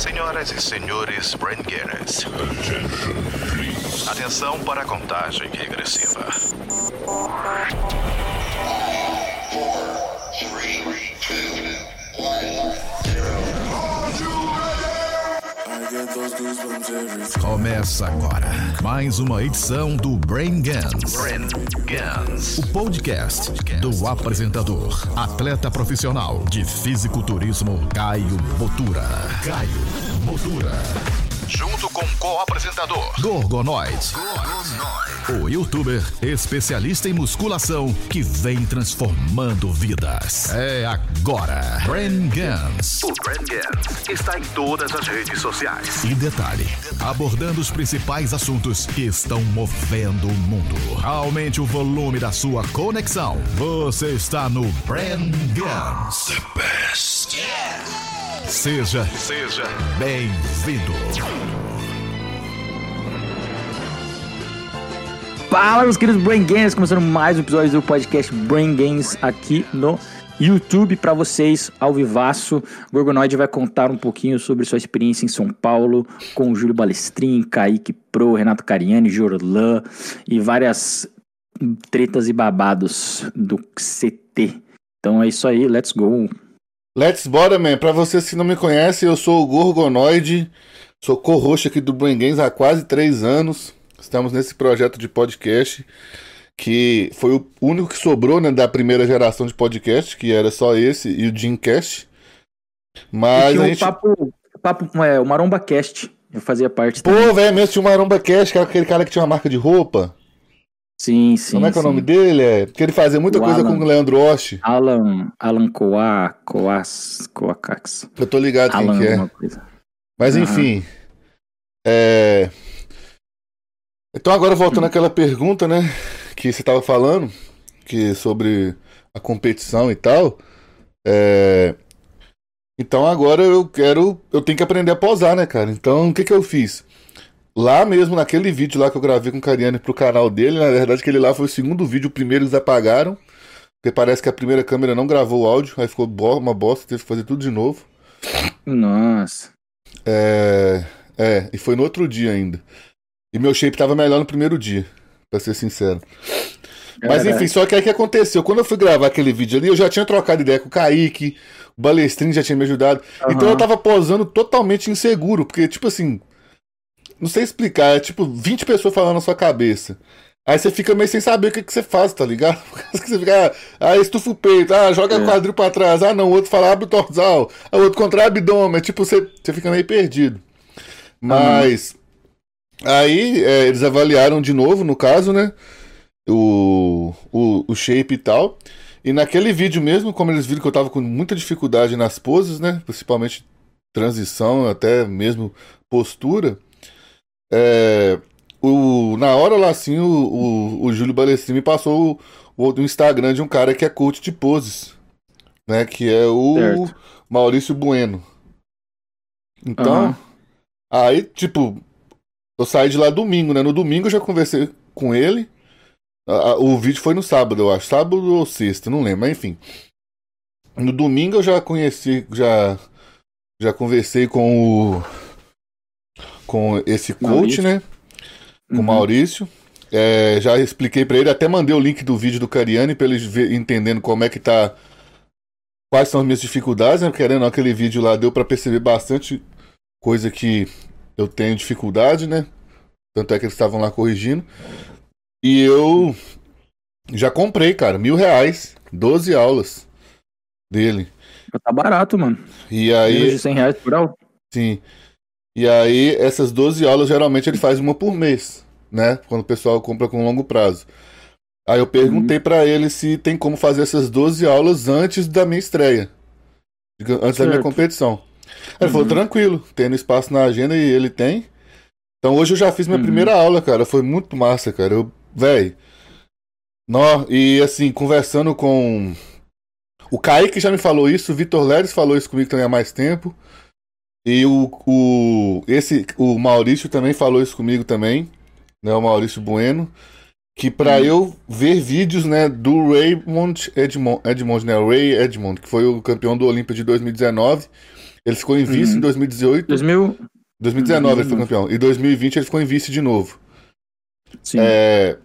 Senhoras e senhores Braingetters. Atenção para a contagem regressiva. Começa agora mais uma edição do Brain Gans, Brain Gans. o podcast do apresentador, atleta profissional de fisiculturismo Caio Botura. Caio Botura. Junto com o co-apresentador. Gorgonoid, o youtuber especialista em musculação que vem transformando vidas. É agora, Brain Gans. O Brain Gans está em todas as redes sociais. E detalhe, abordando os principais assuntos que estão movendo o mundo. Aumente o volume da sua conexão. Você está no Brand Guns. The best. Seja, Seja bem-vindo. Fala, meus queridos Brain Games, começando mais um episódio do podcast Brain Games aqui no YouTube para vocês, ao vivaço. O Gorgonoid vai contar um pouquinho sobre sua experiência em São Paulo com o Júlio Balestrin, Kaique Pro, Renato Cariani, Jorlan e várias tretas e babados do CT. Então é isso aí, let's go. Let's bora, man. Pra vocês que não me conhecem, eu sou o Gorgonoide, sou co-host aqui do Brain Games há quase três anos. Estamos nesse projeto de podcast que foi o único que sobrou né, da primeira geração de podcast, que era só esse e o. E Mas tinha a o gente... papo, papo é, o Maromba Cast, eu fazia parte Pô, velho, mesmo tinha o Maromba Cash, que era aquele cara que tinha uma marca de roupa. Sim, sim. Como é que é o sim. nome dele? É, porque ele fazia muita O coisa Alan. com o Leandro Osh. Alan, Alan Coa, Coas, Coacax. Eu tô ligado quem Alan que é. Mas Aham. enfim. É... Então agora voltando àquela pergunta, né? Que você tava falando, que sobre a competição e tal. É... Então agora eu quero. Eu tenho que aprender a posar, né, cara? Então o que que eu fiz? Lá mesmo, naquele vídeo lá que eu gravei com o Cariani pro canal dele, na verdade, aquele lá foi o segundo vídeo, o primeiro eles apagaram. Porque parece que a primeira câmera não gravou o áudio, aí ficou uma bosta, teve que fazer tudo de novo. Nossa. É, é, e foi no outro dia ainda. E meu shape tava melhor no primeiro dia, pra ser sincero. Mas enfim, só que aí que aconteceu? Quando eu fui gravar aquele vídeo ali, eu já tinha trocado ideia com o Kaique, o Balestrin já tinha me ajudado. Aham. Então eu tava posando totalmente inseguro, porque, tipo assim, não sei explicar, é tipo 20 pessoas falando na sua cabeça. Aí você fica meio sem saber o que, que você faz, tá ligado? Você fica, ah, estufa o peito, ah, joga É. quadril pra trás, ah, não, o outro fala abre o dorsal, ah, o outro contrai o abdômen, tipo, você, você fica meio perdido. Mas, aí é, eles avaliaram de novo, no caso, né, o, o, o shape e tal, e naquele vídeo mesmo, como eles viram que eu tava com muita dificuldade nas poses, né, principalmente transição, até mesmo postura, é, o, na hora lá assim, o, o, o Júlio Balestrin me passou o, o, Instagram de um cara que é coach de poses, né? Que é o Certo. Maurício Bueno. Então, Aham. aí, tipo, eu saí de lá domingo, né? No domingo eu já conversei com ele. A- a- o vídeo foi no sábado, eu acho. Sábado ou sexta, não lembro, mas enfim. No domingo eu já conheci, já, já conversei com o. com esse coach, Maurício. né? com o Uhum. Maurício. É, já expliquei pra ele, até mandei o link do vídeo do Cariani pra eles ver, entendendo como é que tá. Quais são as minhas dificuldades, né? Querendo, aquele vídeo lá deu pra perceber bastante coisa que eu tenho dificuldade, né? Tanto é que eles estavam lá corrigindo. E eu já comprei, cara, mil reais, 12 aulas dele. Tá barato, mano. E aí, de 100 reais por aula. Sim. E aí, essas 12 aulas, geralmente ele faz uma por mês, né? Quando o pessoal compra com longo prazo. Aí eu perguntei pra ele se tem como fazer essas 12 aulas antes da minha estreia. Antes da minha Certo. competição. Aí ele falou, Uhum. tranquilo, tendo espaço na agenda e ele tem. Então hoje eu já fiz minha Uhum. primeira aula, cara. Foi muito massa, cara. Eu, véi. Nó, e assim, conversando com. O Kaique já me falou isso, o Vitor Leres falou isso comigo também há mais tempo. E o, o, esse, o Maurício também falou isso comigo também, né? O Maurício Bueno. Que pra eu ver vídeos, né, do Raymond Edmond, Edmond, né? Ray Edmond, que foi o campeão do Olímpia de 2019. Ele ficou em vice Uhum. em 2018. 2000. 2019 ele foi campeão. E 2020 ele ficou em vice de novo. Sim. É.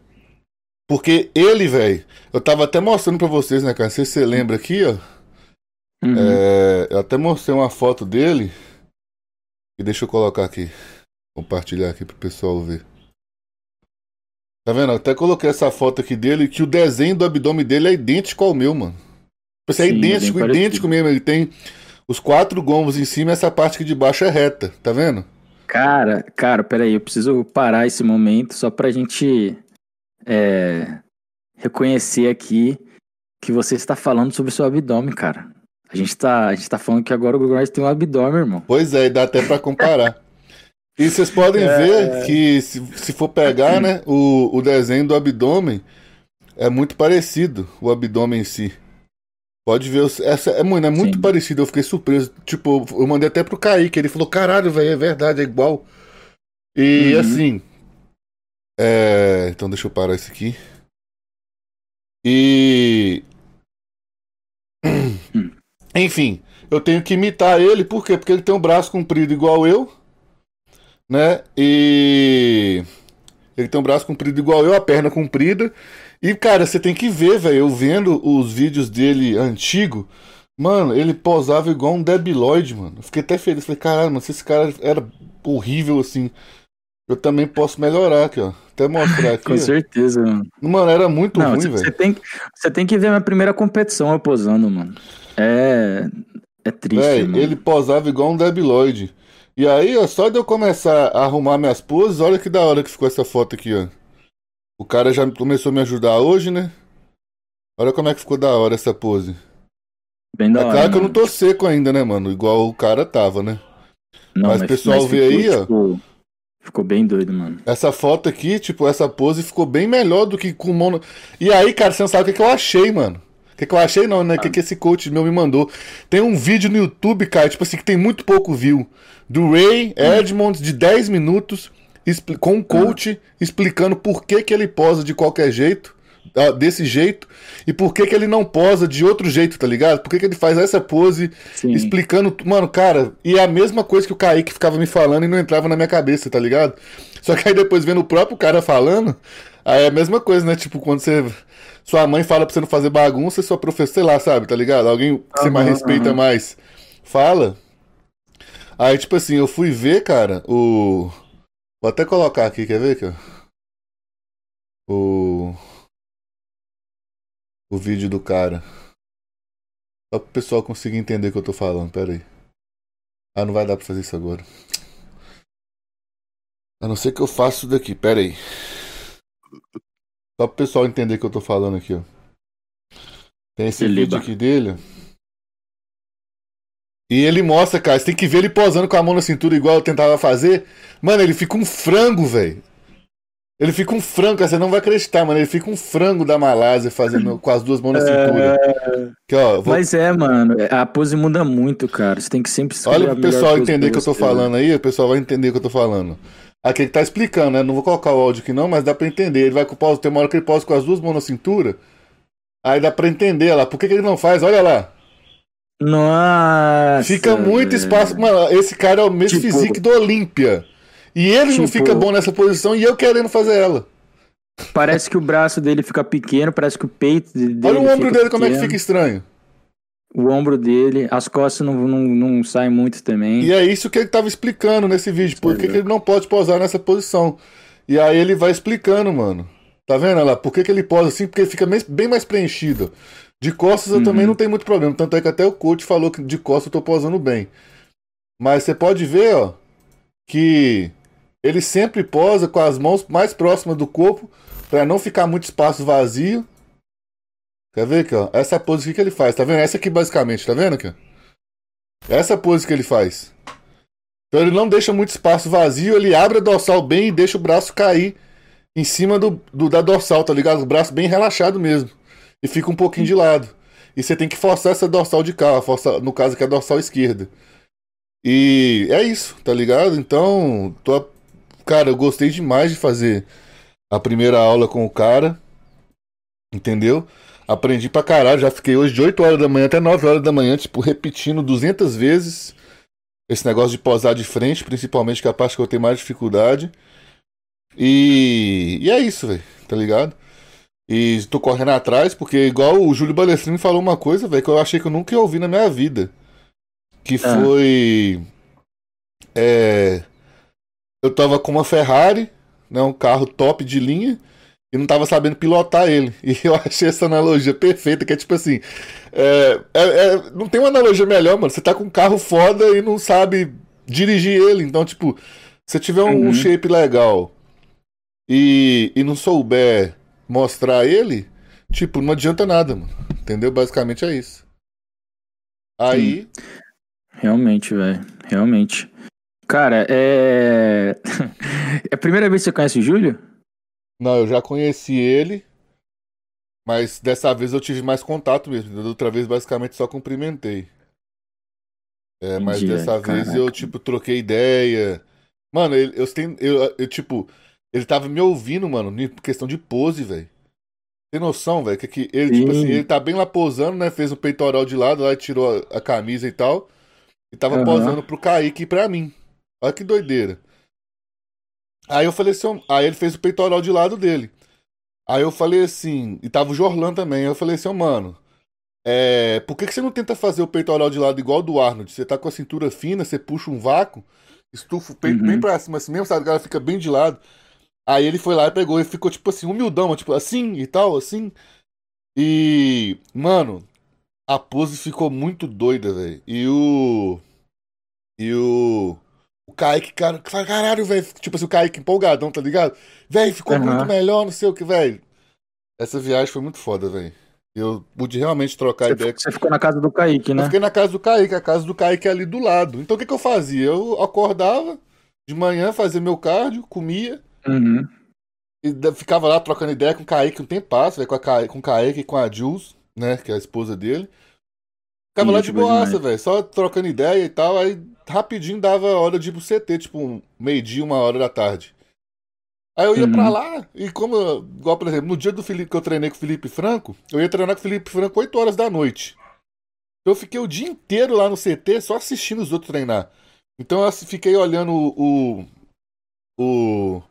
Porque ele, velho, eu tava até mostrando pra vocês, né, cara? Não sei se você lembra aqui, ó. Uhum. É, eu até mostrei uma foto dele. E deixa eu colocar aqui. Compartilhar aqui pro pessoal ver. Tá vendo? Até coloquei essa foto aqui dele, que o desenho do abdômen dele é idêntico ao meu, mano. É Sim, é idêntico, idêntico mesmo. Ele tem os quatro gombos em cima e essa parte aqui de baixo é reta, tá vendo? Cara, cara, peraí, eu preciso parar esse momento só pra gente é, reconhecer aqui que você está falando sobre seu abdômen, cara. A gente tá, a gente tá falando que agora o Google Earth tem um abdômen, irmão. Pois é, e dá até pra comparar. E vocês podem É. ver que se, se for pegar, né, o, o desenho do abdômen é muito parecido, o abdômen em si. Pode ver, essa é muito, é muito Sim. parecido, eu fiquei surpreso. Tipo, eu mandei até pro Kaique, ele falou, caralho, velho, é verdade, é igual. E Uhum. assim, é... então deixa eu parar isso aqui. E... Enfim, eu tenho que imitar ele, por quê? Porque ele tem um braço comprido igual eu, né? E ele tem um braço comprido igual eu, a perna comprida. E, cara, você tem que ver, velho, eu vendo os vídeos dele antigo, mano, ele posava igual um debiloide, mano. Eu fiquei até feliz, falei, caralho, mano, se esse cara era horrível assim, eu também posso melhorar aqui, ó. Até mostrar aqui. Com certeza, mano. Mano, era muito Não, ruim, você velho. tem, você tem que ver a minha primeira competição eu posando, mano. É. É triste, Véi, mano. ele posava igual um debiloide. E aí, ó, só de eu começar a arrumar minhas poses, olha que da hora que ficou essa foto aqui, ó. O cara já começou a me ajudar hoje, né? Olha como é que ficou da hora essa pose. Bem da É hora, claro que eu não tô seco ainda, né, mano? Igual o cara tava, né? Não, mas o pessoal vê aí, ó. Ficou, ficou bem doido, mano. Essa foto aqui, tipo, essa pose ficou bem melhor do que com o mono. E aí, cara, você não sabe o que, que eu achei, mano. O que, que eu achei, não, né? O que, que esse coach meu me mandou. Tem um vídeo no YouTube, cara, tipo assim, que tem muito pouco view. Do Ray Edmonds, de 10 minutos, com um coach explicando por que, que ele posa de qualquer jeito. ah, Desse jeito, e por que, que ele não posa de outro jeito, tá ligado? Por que, que ele faz essa pose Sim. explicando. Mano, cara, e é a mesma coisa que o Kaique ficava me falando e não entrava na minha cabeça, tá ligado? Só que aí depois vendo o próprio cara falando, aí é a mesma coisa, né? Tipo, quando você. Sua mãe fala pra você não fazer bagunça, sua professora, sei lá, sabe, tá ligado? Alguém que você mais respeita aham. mais fala. Aí, tipo assim, eu fui ver, cara, o. Vou até colocar aqui, quer ver, cara? O. O vídeo do cara. Só pro pessoal conseguir entender o que eu tô falando, pera aí. Ah, não vai dar pra fazer isso agora. A não ser que eu faça isso daqui, pera aí. Só pro pessoal entender o que eu tô falando aqui, ó. Tem esse vídeo aqui dele. E ele mostra, cara, você tem que ver ele posando com a mão na cintura igual eu tentava fazer. Mano, ele fica um frango, velho. Ele fica um frango, cara, você não vai acreditar, mano. Ele fica um frango da Malásia fazendo com as duas mãos na cintura. Aqui, ó, vou- Mas é, mano, a pose muda muito, cara. Você tem que sempre Olha pro pessoal entender o que eu tô falando aí, o pessoal vai entender o que eu tô falando. Aqui ele tá explicando, né? Não vou colocar o áudio aqui não, mas dá pra entender. Ele vai com o pause, tem uma hora que ele pausa com as duas mãos na cintura. Aí dá pra entender lá. Por que, que ele não faz? Olha lá. Nossa. Fica muito espaço. Mano, esse cara é o mesmo Tipo- físico do Olímpia. E ele não Tipo- fica bom nessa posição e eu querendo fazer ela. Parece que o braço dele fica pequeno, parece que o peito dele. Olha o ombro dele como é que pequeno. fica estranho. O ombro dele, as costas não, não, não saem muito também. E é isso que ele tava explicando nesse vídeo. Por que, que ele não pode posar nessa posição? E aí ele vai explicando, mano. Tá vendo lá? Por que, que ele posa assim? Porque ele fica bem mais preenchido. De costas eu Uhum. também não tenho muito problema. Tanto é que até o coach falou que de costas eu tô posando bem. Mas você pode ver, ó, que ele sempre posa com as mãos mais próximas do corpo pra não ficar muito espaço vazio. Quer ver aqui, ó? Essa pose aqui que ele faz, tá vendo? Essa aqui basicamente, tá vendo aqui? Essa pose que ele faz. Então ele não deixa muito espaço vazio, ele abre a dorsal bem e deixa o braço cair em cima do, do- da dorsal, tá ligado? O braço bem relaxado mesmo. E fica um pouquinho de lado. E você tem que forçar essa dorsal de cá, força, no caso que é a dorsal esquerda. E é isso, tá ligado? Então, tô, cara, eu gostei demais de fazer a primeira aula com o cara. Entendeu? Aprendi pra caralho, já fiquei hoje de 8 horas da manhã até 9 horas da manhã, tipo, repetindo 200 vezes. esse negócio de posar de frente, principalmente, que é a parte que eu tenho mais dificuldade. E, e é isso, velho, tá ligado? E tô correndo atrás, porque igual o Júlio Balestrini falou uma coisa, velho, que eu achei que eu nunca ia ouvir na minha vida. Que Ah. foi. É, eu tava com uma Ferrari, né, um carro top de linha, e não tava sabendo pilotar ele. E eu achei essa analogia perfeita, que é tipo assim. é, é- é- não tem uma analogia melhor, mano. Você tá com um carro foda e não sabe dirigir ele. Então, tipo, se tiver um Uhum. shape legal e, e não souber mostrar ele, tipo, não adianta nada, mano. Entendeu? Basicamente é isso. Aí. Realmente, velho. Realmente. Cara, é. é a primeira vez que você conhece o Júlio? Não, eu já conheci ele, mas dessa vez eu tive mais contato mesmo. Da outra vez, basicamente, só cumprimentei. É, mas Entendi, dessa vez eu, tipo, troquei ideia. Mano, ele, eu, eu, eu, tipo, ele tava me ouvindo, mano, em questão de pose, velho. Tem noção, velho? Que, que ele, tipo Sim. assim, ele tá bem lá posando, né? Fez um peitoral de lado, lá e tirou a, a camisa e tal. E tava Aham. posando pro Kaique e pra mim. Olha que doideira. Aí eu falei assim, aí ele fez o peitoral de lado dele. Aí eu falei assim, e tava o Jorlan também. Aí eu falei assim, ó, mano, é, por que, que você não tenta fazer o peitoral de lado igual do Arnold? Você tá com a cintura fina, você puxa um vácuo, estufa o peito Uhum. bem pra cima assim mesmo, sabe? O cara fica bem de lado. Aí ele foi lá e pegou e ficou tipo assim, humildão, tipo assim e tal, assim. E, mano, a pose ficou muito doida, velho. E o. E o. Kaique, cara, que fala, caralho, velho. Tipo assim, o Kaique empolgadão, tá ligado? Velho, ficou Aham. muito melhor, não sei o que, velho. Essa viagem foi muito foda, velho. Eu pude realmente trocar Você, ideia com você ficou na casa do Kaique, eu né? fiquei na casa do Kaique, a casa do Kaique é ali do lado. Então o que, que eu fazia? Eu acordava de manhã, fazia meu cardio, comia, Uhum. e ficava lá trocando ideia com o Kaique um tempo passo, com, a com o Kaique e com a Jules, né? Que é a esposa dele. Ficava lá de boaça, velho, só trocando ideia e tal. Aí rapidinho dava hora de ir pro CT, tipo meio-dia, uma hora da tarde. Aí eu ia Uhum. pra lá, e como, igual por exemplo, no dia do Felipe que eu treinei com o Felipe Franco, eu ia treinar com o Felipe Franco 8 horas da noite. Eu fiquei o dia inteiro lá no CT só assistindo os outros treinar. Então eu fiquei olhando o. O.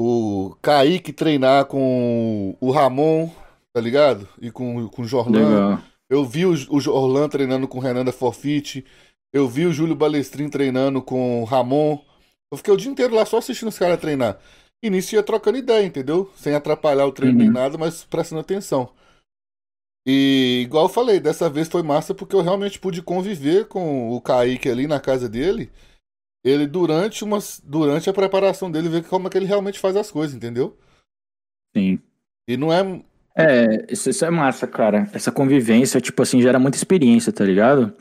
O Kaique treinar com o Ramon, tá ligado? E com, com o Jorlan. Legal. Eu vi o, o Jorlan treinando com o Renan da Forfeit. Eu vi o Júlio Balestrin treinando com o Ramon. Eu fiquei o dia inteiro lá só assistindo os caras treinar. E nisso ia trocando ideia, entendeu? Sem atrapalhar o treino nem Uhum. nada, mas prestando atenção. E igual eu falei, dessa vez foi massa porque eu realmente pude conviver com o Kaique ali na casa dele. Ele durante umas, durante a preparação dele, ver como é que ele realmente faz as coisas, entendeu? Sim. E não é. É, isso, isso é massa, cara. Essa convivência, tipo assim, gera muita experiência, tá ligado?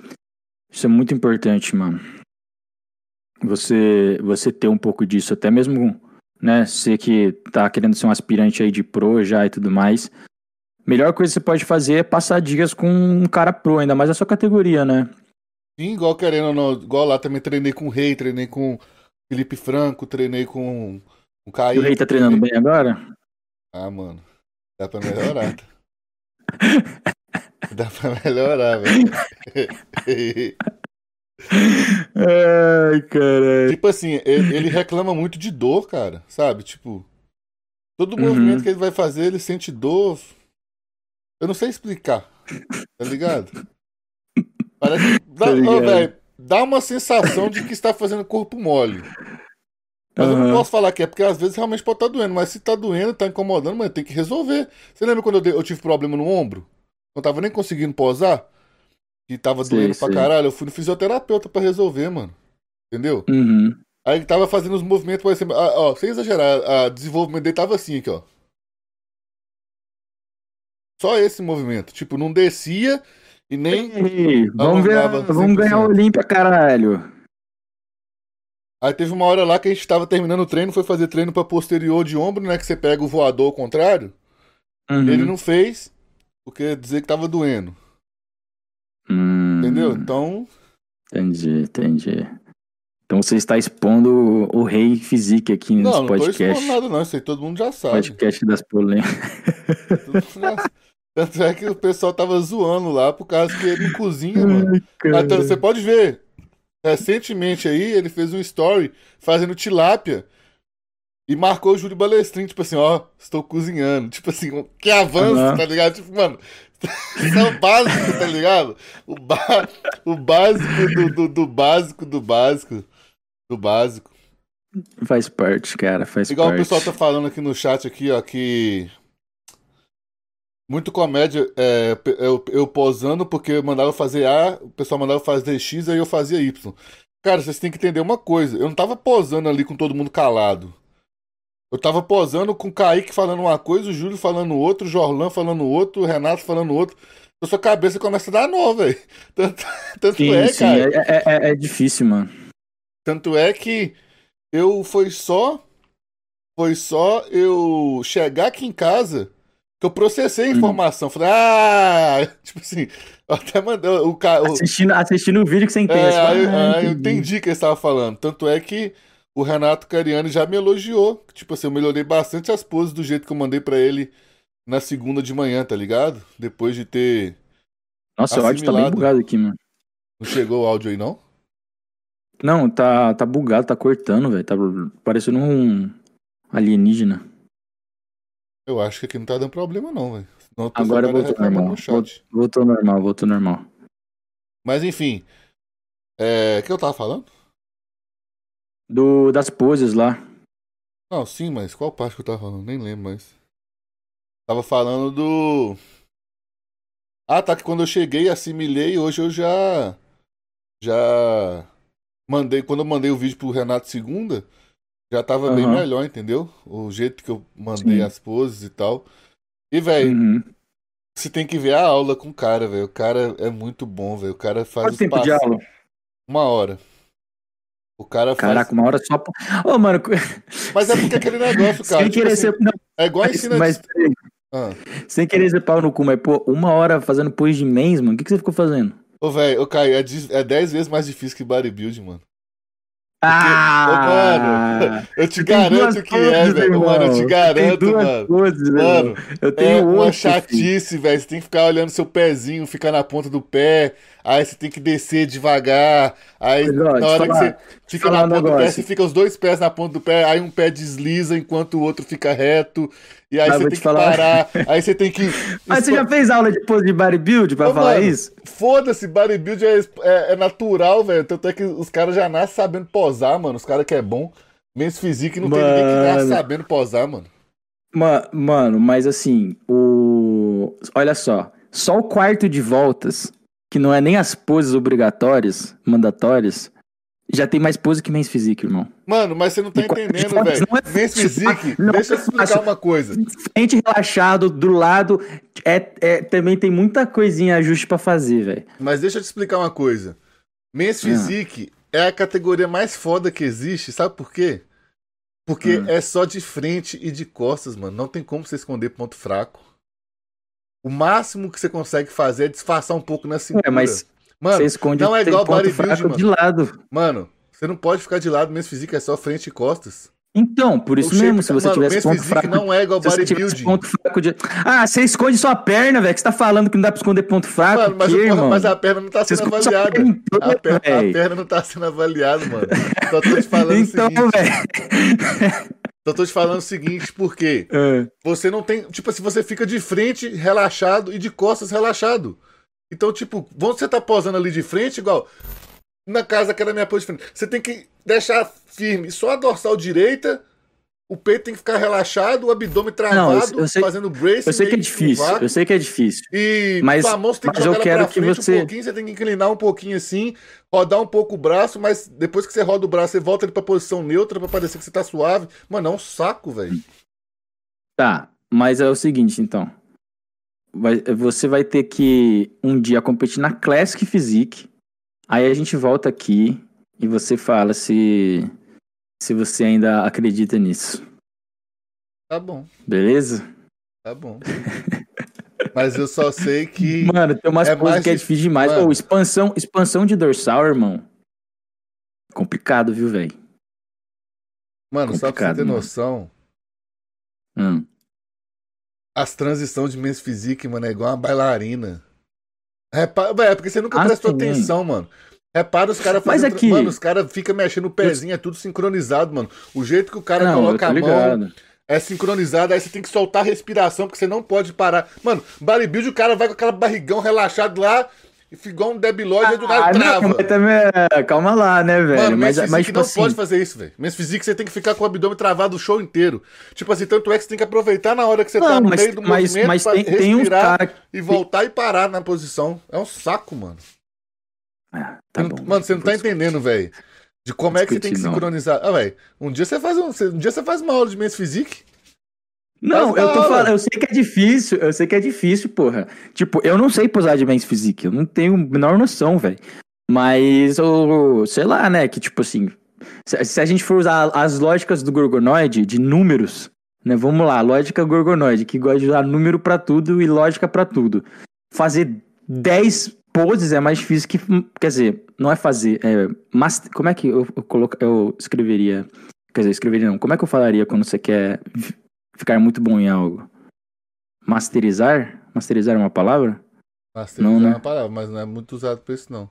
Isso é muito importante, mano. Você, você ter um pouco disso, até mesmo, né, você que tá querendo ser um aspirante aí de pro já e tudo mais. Melhor coisa que você pode fazer é passar dias com um cara pro, ainda mais na sua categoria, né? Sim, igual querendo ou não, igual lá também treinei com o Rei, treinei com Felipe Franco, treinei com o Kaique. o Rei tá treinando bem agora? Ah, mano. Dá pra melhorar. tá? Dá pra melhorar, velho. Ai, caralho. tipo assim, ele, ele reclama muito de dor, cara. Sabe? Tipo. Todo Uhum. movimento que ele vai fazer, ele sente dor. Eu não sei explicar. Tá ligado? Parece. Dá, ó, ligado. velho, dá uma sensação de que está fazendo corpo mole. Mas eu não posso falar que é porque às vezes realmente pode estar doendo. Mas se tá doendo, tá incomodando, mano, tem que resolver. Você lembra quando eu, eu tive problema no ombro? Não tava nem conseguindo posar? Que tava Sei, doendo pra sei. caralho. Eu fui no fisioterapeuta pra resolver, mano. Entendeu? Uhum. Aí ele tava fazendo os movimentos, por exemplo, ah, ó, sem exagerar, a desenvolvimento dele tava assim aqui, ó. Só esse movimento. Tipo, não descia e nem. Ei, vamos ver, vamos ganhar o 100%. Olímpia, caralho. Aí teve uma hora lá que a gente tava terminando o treino, foi fazer treino pra posterior de ombro, né? Que você pega o voador ao contrário. Uhum. Ele não fez, porque dizer que tava doendo. Hum, Entendeu? Então. Entendi, entendi. Então você está expondo o, rei físico aqui nesse Não, não tô podcast. expondo nada, não. Isso aí todo mundo já sabe. podcast das polêmicas. Tanto é que o pessoal tava zoando lá por causa que ele não cozinha, mano. Ai. Então, você pode ver. recentemente aí, ele fez um story fazendo tilápia e marcou o Júlio Balestrin, tipo assim, ó, estou cozinhando. Tipo assim, que avanço, Uhum. tá ligado? Tipo, mano, isso é o básico, tá ligado? O, ba o básico do, do, do básico do básico do básico. Faz parte, cara, faz Igual parte. o pessoal tá falando aqui no chat aqui, ó, que muito comédia é, eu, eu posando porque mandava fazer A, o pessoal mandava fazer X, aí eu fazia Y. Cara, vocês têm que entender uma coisa, eu não tava posando ali com todo mundo calado. Eu tava posando com o Kaique falando uma coisa, o Júlio falando outra, o Jorlan falando outra, o Renato falando outra. A sua cabeça começa a dar nó, velho. Tanto, tanto Sim, é, sim, cara. é, é- é difícil, mano. Tanto é que eu foi só foi só eu chegar aqui em casa que eu processei a Uhum. informação. Falei, ah, tipo assim, eu até mandei o cara. Assistindo, assistindo o vídeo que você entende. É, aí, "Ah, aí eu entendi o que ele estava falando. Tanto é que o Renato Cariani já me elogiou. Tipo assim, eu melhorei bastante as poses do jeito que eu mandei pra ele na segunda de manhã, tá ligado? Depois de ter. Nossa, o áudio tá bem assimilado. bugado aqui, mano. Não chegou o áudio aí, não? Não, tá, tá bugado, tá cortando, velho. Tá parecendo um alienígena. Eu acho que aqui não tá dando problema, não, velho. Agora voltou normal. no. Voltou normal, voltou normal. Mas enfim. É. O que eu tava falando? Do, das poses lá. Não, sim, mas qual parte que eu tava falando? Nem lembro mais. Tava falando do. Ah, tá, que quando eu cheguei, assimilei, hoje eu já. Já. Mandei. Quando eu mandei o vídeo pro Renato segunda, já tava bem Aham. melhor, entendeu? O jeito que eu mandei Sim. as poses e tal. E, velho, Uhum. você tem que ver a aula com o cara, velho. O cara é muito bom, velho. O cara faz Quanto tempo de aula? Uma hora. O cara faz. Caraca, uma hora só. Ô, mano, Mas é porque aquele negócio, cara. sem tipo querer assim, ser. Não, É igual mas, ensina. mas, peraí, Ah. sem querer ser pau no cu, mas, pô, uma hora fazendo pose de mens, mano, o que, que você ficou fazendo? Ô, velho, ô, Caio, é, de- é 10 vezes mais difícil que bodybuilding, mano. Ah! Eu te garanto que é, poses, velho. irmão. Mano, eu te garanto, duas mano. poses, Mano, eu É tenho uma oito, filho. chatice, velho. Você tem que ficar olhando seu pezinho, ficar na ponta do pé. Aí você tem que descer devagar. Aí Mas, ó, na hora falar- que você fica na um ponta do pé, você fica os dois pés na ponta do pé. Aí um pé desliza enquanto o outro fica reto. E aí Ah, você tem te que falar. parar. Aí você tem que. Mas você já fez aula de pose de bodybuild pra Ô, falar mano, isso? Foda-se, bodybuild é, é, é natural, velho. Tanto é que os caras já nascem sabendo posar, mano. Os caras que é bom. Men's Physique não tem ninguém que nasce Mano. sabendo posar, mano. Ma- Mano, mas assim, o. Olha só. Só o quarto de voltas, que não é nem as poses obrigatórias, mandatórias, já tem mais pose que Men's Physique, irmão. Mano, mas você não tá E entendendo, velho. não é Men's Physique, não deixa eu é explicar fácil. uma coisa. Frente relaxado, do lado, é, é- também tem muita coisinha ajuste pra fazer, velho. Mas deixa eu te explicar uma coisa. Men's Ah. Physique é a categoria mais foda que existe, sabe por quê? Porque Ah. é só de frente e de costas, mano. Não tem como você esconder ponto fraco. O máximo que você consegue fazer é disfarçar um pouco na cintura. É, mas Mano, você esconde não é igual bodybuilding, mano. de lado. Mano, você não pode ficar de lado, Men's Physique é só frente e costas. Então, por isso O shape mesmo, tá- se você mano, tivesse ponto fraco. não é igual Se bodybuilding. ponto fraco de. Ah, você esconde sua perna, velho. Que você tá falando que não dá pra esconder ponto fraco. Mano, mas, que, irmão? mas a perna não tá Você sendo avaliada. perna inteira, A, per- a perna não tá sendo avaliada, mano. Só tô te falando Então, o seguinte. velho. Só tô te falando o seguinte, porque É. você não tem. Tipo assim, você fica de frente relaxado e de costas relaxado. Então, tipo, quando você tá posando ali de frente, igual. Na casa que era a minha pose de frente. Você tem que deixar firme só a dorsal direita. O peito tem que ficar relaxado, o abdômen travado, eu sei- fazendo brace. Eu sei que é difícil. curvado. Eu sei que é difícil. E Mas- tua mão você tem que jogar eu quero pra que frente você- um pouquinho, você tem que inclinar um pouquinho assim, rodar um pouco o braço, mas depois que você roda o braço, você volta ele pra posição neutra pra parecer que você tá suave. Mano, é um saco, velho. Tá, mas é o seguinte, então. Vai- você vai ter que um dia competir na Classic Physique. Aí a gente volta aqui e você fala se, se você ainda acredita nisso. Tá bom, Beleza? tá bom. mas eu só sei que. Mano, tem umas É poses mais que é dif- difícil demais. Mano. Expansão, expansão de dorsal, irmão. Complicado, viu, velho? Mano, só pra você complicado, ter mano. noção, Hum. As transições de Men's Physique, mano, é igual uma bailarina. É, pa- é porque você nunca Ah, prestou sim. atenção, mano. Repara os caras Mas fazendo. aqui- Mano, os caras ficam mexendo o pezinho, é tudo sincronizado, mano. O jeito que o cara Não, coloca a mão é sincronizado, aí você tem que soltar a respiração, porque você não pode parar. Mano, bodybuild, o cara vai com aquela barrigão relaxado lá, e igual um debilóide, aí do nada Ah, não, trava. mas também, é, calma lá, né, velho? Mano, mas, mas, mas, tipo não assim, pode fazer isso, velho. Mas físico você tem que ficar com o abdômen travado o show inteiro. Tipo assim, tanto é que você tem que aproveitar na hora que você tá Não, no mas- meio do mas- movimento mas tem- tem respirar cara- e voltar e parar na posição. É um saco, mano. Ah, tá bom. mano, você não tá Vou- entendendo, velho. De como é que você tem que discutir, sincronizar. Ah, velho, um dia você faz um, um dia você faz uma aula de Men's Physique. Não, eu tô falando, eu sei que é difícil, eu sei que é difícil, porra. Tipo, eu não sei posar de men's physique, eu não tenho a menor noção, velho. Mas, eu, sei lá, né, que tipo assim, se, se a gente for usar as lógicas do Gorgonoid, de números, né, vamos lá, lógica Gorgonoid, que gosta de usar número pra tudo e lógica pra tudo. Fazer 10 poses é mais difícil que, quer dizer, não é fazer, é, mas, como é que eu, eu, coloca, eu escreveria, quer dizer, escreveria não, como é que eu falaria quando você quer ficar muito bom em algo. Masterizar? Masterizar é uma palavra? Masterizar Não, né? é uma palavra, mas não é muito usado pra isso, não.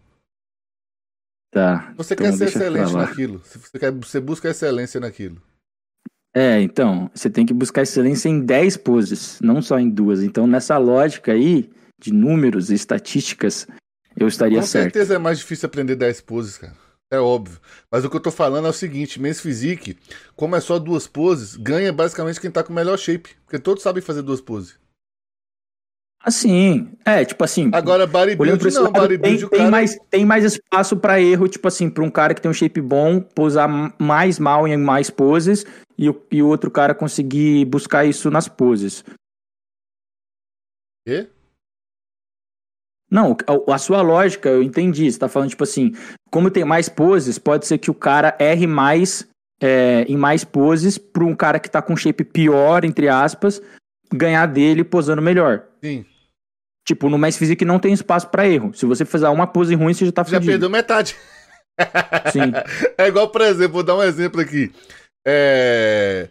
Tá. Você então quer ser excelente naquilo. Você, quer, você busca excelência naquilo. É, então, você tem que buscar excelência em 10 poses, não só em duas. Então, nessa lógica aí, de números e estatísticas, eu estaria Com certo. certeza é mais difícil aprender 10 poses, cara. É óbvio. Mas o que eu tô falando é o seguinte: Men's Physique, como é só duas poses, ganha basicamente quem tá com o melhor shape. Porque todos sabem fazer duas poses. Assim, é, tipo assim, Agora, bodybuild não. Bodybuild, tem, o tem cara. mais, tem mais espaço pra erro, tipo assim, pra um cara que tem um shape bom, posar mais mal em mais poses, e o, e o outro cara conseguir buscar isso nas poses. Quê? Não, a, sua lógica, eu entendi. Você tá falando, tipo assim, como tem mais poses, pode ser que o cara erre mais é, em mais poses pra um cara que tá com shape pior, entre aspas, ganhar dele posando melhor. Sim. Tipo, no mais Physique não tem espaço pra erro. Se você fizer uma pose ruim, você já tá Já fudido. perdeu metade. Sim. É igual, por exemplo, vou dar um exemplo aqui. É...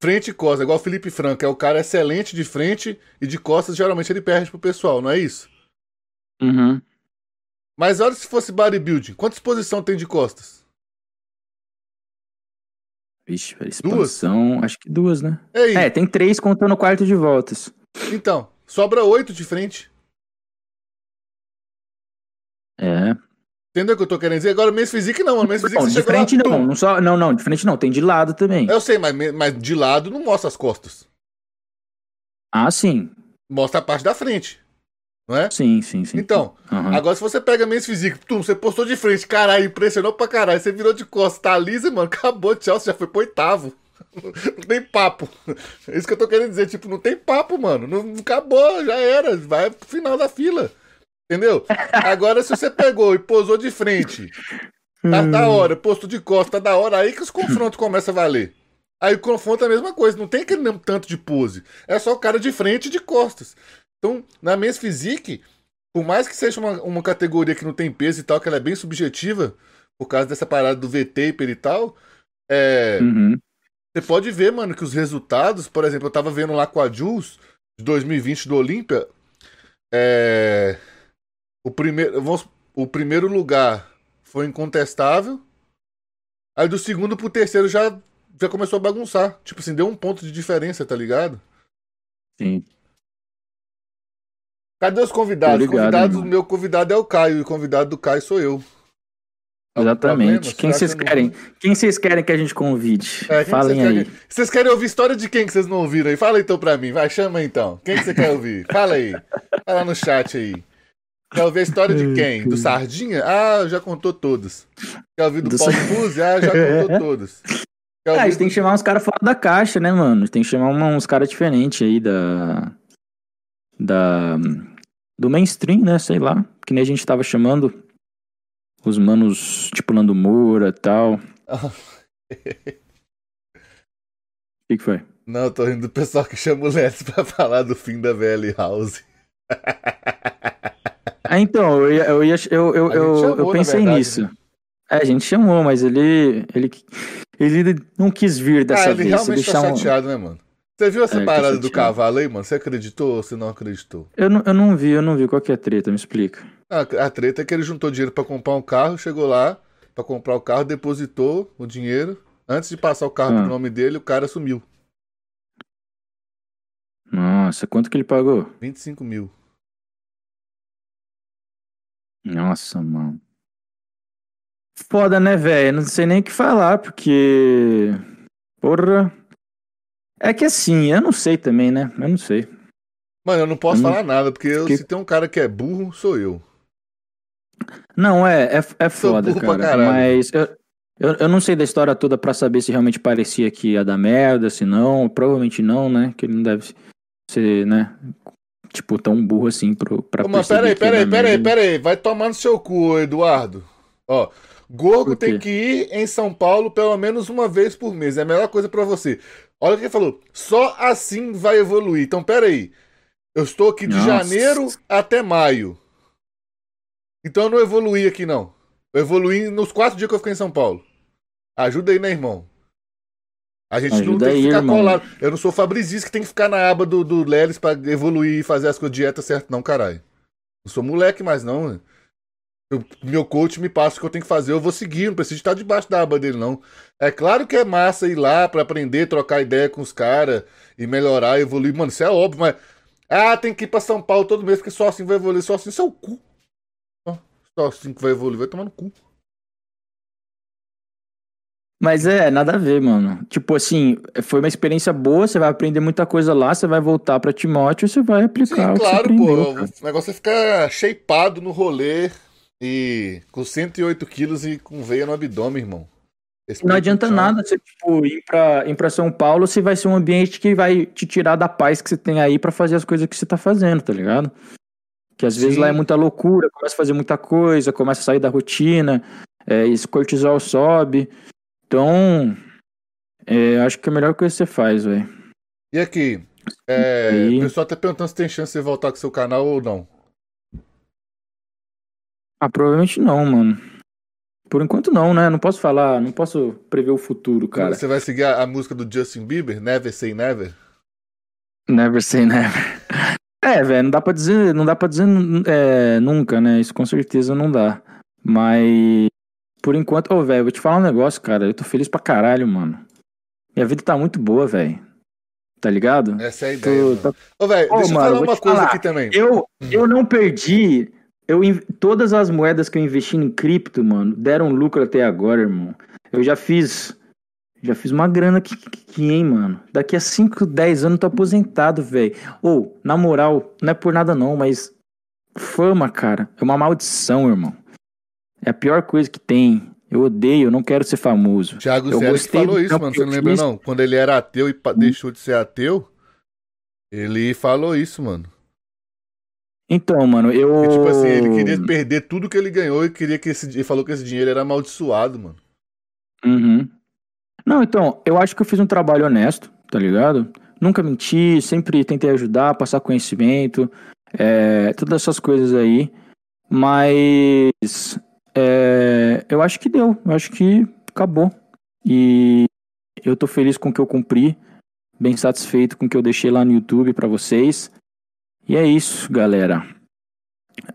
Frente e costas, igual o Felipe Franco, é o cara excelente de frente e de costas, geralmente ele perde pro pessoal, não é isso? Uhum. Mas olha se fosse bodybuilding, quantas posição tem de costas? Vixe, expansão, acho que duas, né? É, tem três contando o quarto de voltas. Então, sobra oito de frente. É. Entendeu o que eu tô querendo dizer? Agora, Men's Physique não. Men's Physique Não, de frente lá, não, não, só, não, não, de frente não, tem de lado também. Eu sei, mas, mas de lado não mostra as costas. Ah, sim. Mostra a parte da frente. Não é? Sim, sim, sim. Então, Aham. agora se você pega Men's Physique, tum, você postou de frente, caralho, impressionou pra caralho, você virou de costas, tá lisa, mano, acabou, tchau, você já foi pro oitavo. Não tem papo. É isso que eu tô querendo dizer, tipo, não tem papo, mano. Não, não acabou, já era, vai pro final da fila. Entendeu? Agora, se você pegou e posou de frente, tá da hora, postou de costas, tá da hora, aí que os confrontos começam a valer. Aí o confronto é a mesma coisa, não tem aquele mesmo tanto de pose. É só o cara de frente e de costas. Então, na Men's Physique, por mais que seja uma, uma categoria que não tem peso e tal, que ela é bem subjetiva, por causa dessa parada do V-taper e tal, é, Uhum. você pode ver, mano, que os resultados, por exemplo, eu tava vendo lá com a Jules, de 2020 do Olímpia, é, o, primeiro, vamos, o primeiro lugar foi incontestável, aí do segundo pro terceiro já, já começou a bagunçar. Tipo assim, deu um ponto de diferença, tá ligado? Sim. Cadê os convidados? Tô ligado, convidados irmão. meu convidado é o Caio, e o convidado do Caio sou eu. Algum Exatamente. problema? Quem vocês que eu não- querem? Quem vocês querem que a gente convide? É, Falem vocês aí. querem- Vocês querem ouvir história de quem que vocês não ouviram aí? Fala então pra mim, vai, chama então. Quem que você quer ouvir? Fala aí. Fala no chat aí. Quer ouvir a história de quem? Do Sardinha? Ah, já contou todos. Quer ouvir do, Do Paulo Fuzzi? Ah, já contou todos. Quer Ah, a gente tem do- que chamar uns caras fora da caixa, né, mano? Tem que chamar uma- uns caras diferentes aí da. Da. Do mainstream, né? Sei lá. Que nem a gente tava chamando. Os manos, tipo, Lando Moura e tal. O que, que foi? Não, eu tô rindo do pessoal que chama o Let's pra falar do fim da VL House. Ah, então, eu, ia- eu, ia- eu, eu, eu, chamou, eu pensei verdade, nisso. né? É, a gente chamou, mas ele. Ele, ele não quis vir dessa ah, ele vez. Se realmente deixar tá um- chateado, né, mano? Você viu essa É, parada do cavalo aí, mano? Você acreditou ou você não acreditou? Eu não, eu não vi, eu não vi. Qual que é a treta? Me explica. A, a treta é que ele juntou dinheiro pra comprar um carro, chegou lá pra comprar o carro, depositou o dinheiro. Antes de passar o carro Ah. pro nome dele, o cara sumiu. Nossa, quanto que ele pagou? 25 mil. Nossa, mano. Foda, né, velho? Não sei nem o que falar, porque. Porra. É que assim, eu não sei também, né? Eu não sei. Mano, eu não posso Eu não- falar nada, porque eu- que- se tem um cara que é burro, sou eu. Não, é, é, é foda, cara. Mas eu, eu, eu não sei da história toda pra saber se realmente parecia que ia dar merda, se não. Provavelmente não, né? Que ele não deve ser, né? Tipo, tão burro assim pro, pra Ô, mas peraí, peraí, peraí, peraí. Vai tomar no seu cu, Eduardo. Ó, Gorgo tem que ir em São Paulo pelo menos uma vez por mês. É a melhor coisa pra você. Olha o que ele falou. Só assim vai evoluir. Então, peraí. Eu estou aqui de Nossa. janeiro até maio. Então eu não evoluí aqui, não. Eu evoluí nos quatro dias que eu fiquei em São Paulo. Ajuda aí, né, irmão? A gente não Ajuda tem que aí, ficar irmão. colado. Eu não sou Fabrizis que tem que ficar na aba do, do Lelis pra evoluir e fazer as coisas dieta certo, não, caralho. Não sou moleque mais, não. né? Eu- meu coach me passa o que eu tenho que fazer, eu vou seguir, não preciso estar debaixo da aba dele, não. É claro que é massa ir lá pra aprender, trocar ideia com os caras e melhorar, evoluir. Mano, isso é óbvio, mas. Ah, tem que ir pra São Paulo todo mês, porque só assim vai evoluir, só assim, isso é o cu. Só assim que vai evoluir, vai tomar no cu. Mas é, nada a ver, mano. Tipo assim, foi uma experiência boa, você vai aprender muita coisa lá, você vai voltar pra Timóteo e você vai aplicar Sim, o que você claro, aprendeu, pô. cara. O negócio é ficar shapeado no rolê e com 108 quilos e com veia no abdômen, irmão. Esse Não adianta peito nada você, tipo, ir pra, ir pra São Paulo se vai ser um ambiente que vai te tirar da paz que você tem aí pra fazer as coisas que você tá fazendo, tá ligado? Que às vezes Sim. lá é muita loucura, começa a fazer muita coisa, começa a sair da rotina, é, esse cortisol sobe. Então, é, acho que é a melhor coisa que você faz, velho. E aqui, é, Aí. o pessoal tá perguntando se tem chance de voltar com seu canal ou não. Ah, provavelmente não, mano. Por enquanto não, né? Não posso falar, não posso prever o futuro, cara. Você vai seguir a, a música do Justin Bieber, Never Say Never? Never say never. É, velho, não dá pra dizer, não dá para dizer é, nunca, né? Isso com certeza não dá. Mas por enquanto, ô, velho, vou te falar um negócio, cara. Eu tô feliz pra caralho, mano. Minha vida tá muito boa, velho. Tá ligado? Essa é a ideia. Tô- tô- Ô, velho, deixa eu falar uma coisa falar. aqui também. Eu, eu não perdi. Eu, todas as moedas que eu investi em cripto, mano, deram lucro até agora, irmão. Eu já fiz. Já fiz uma grana aqui, aqui, hein, mano. Daqui a 5, 10 anos eu tô aposentado, velho. Ou, na moral, não é por nada não, mas. Fama, cara, é uma maldição, irmão. É a pior coisa que tem. Eu odeio, eu não quero ser famoso. Thiago eu Zé que gostei falou isso, mano. que Você não lembra, não? Quando ele era ateu e pa- deixou de ser ateu, ele falou isso, mano. Então, mano, eu. Tipo assim, ele queria perder tudo que ele ganhou e queria que esse, ele falou que esse dinheiro era amaldiçoado, mano. Uhum. Não, então, eu acho que eu fiz um trabalho honesto, tá ligado? Nunca menti, sempre tentei ajudar, passar conhecimento, é, todas essas coisas aí. Mas é, eu acho que deu, eu acho que acabou. E eu tô feliz com o que eu cumpri, bem satisfeito com o que eu deixei lá no YouTube pra vocês. E é isso, galera.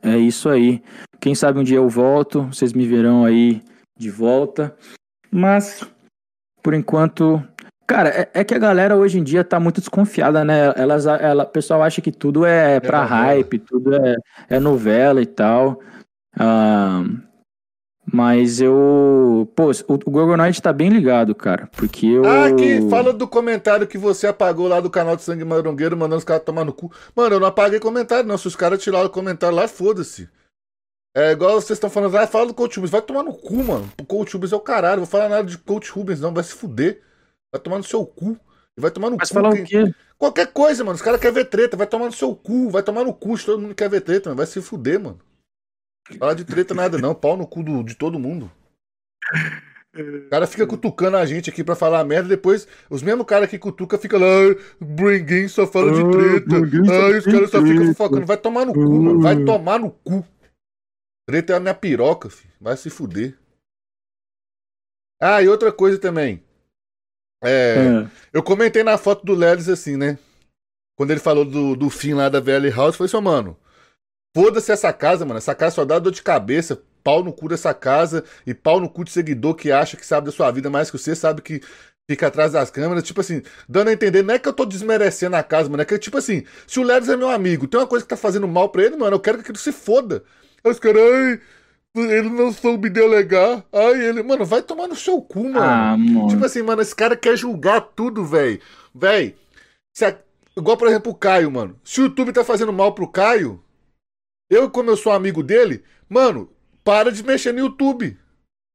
É isso aí. Quem sabe um dia eu volto, vocês me verão aí de volta. Mas, por enquanto. Cara, é, é que a galera hoje em dia tá muito desconfiada, né? Elas, ela, o pessoal acha que tudo é pra novela. hype, tudo é, é novela e tal. Ah, mas eu. Pô, o, o Gorgonoid tá bem ligado, cara. Porque eu. Ah, aqui, fala do comentário que você apagou lá do canal de Sangue Marongueiro, mandando os caras tomar no cu. Mano, eu não apaguei comentário, não. Se os caras tiraram o comentário lá, foda-se. É igual vocês estão falando, ah, fala do Coach Rubens. Vai tomar no cu, mano. O Coach Rubens é o caralho. Vou falar nada de Coach Rubens, não. Vai se fuder. Vai tomar no seu cu. E vai tomar no Mas cu. falar quem- o quê? Qualquer coisa, mano. Os caras querem ver treta. Vai tomar no seu cu. Vai tomar no cu. Todo mundo quer ver treta, mano. Vai se fuder, mano. Fala de treta nada, não. Pau no cu do- de todo mundo. O cara fica cutucando a gente aqui pra falar merda, depois os mesmos caras que cutuca fica lá, "Ai, Bringuin só fala de treta. Ai, os caras só ficam fofocando. Vai tomar no cu, mano. Vai tomar no cu. Treta é a minha piroca, filho. Vai se fuder. Ah, e outra coisa também. É, é. Eu comentei na foto do Lelis assim, né? Quando ele falou do, do fim lá da VL House, foi assim, mano. Foda-se essa casa, mano. Essa casa só dá dor de cabeça. Pau no cu dessa casa e pau no cu de seguidor que acha que sabe da sua vida mais que você, sabe que fica atrás das câmeras. Tipo assim, dando a entender, não é que eu tô desmerecendo a casa, mano. É que, tipo assim, se o Lelis é meu amigo, tem uma coisa que tá fazendo mal pra ele, mano, eu quero que aquilo se foda. Aí os caras, ai, ele não soube delegar. Ai, ele, mano, vai tomar no seu cu, mano. Ah, mano. Tipo assim, mano, esse cara quer julgar tudo, velho. Velho, a... igual, por exemplo, o Caio, mano. Se o YouTube tá fazendo mal pro Caio, eu, como eu sou amigo dele, mano, para de mexer no YouTube.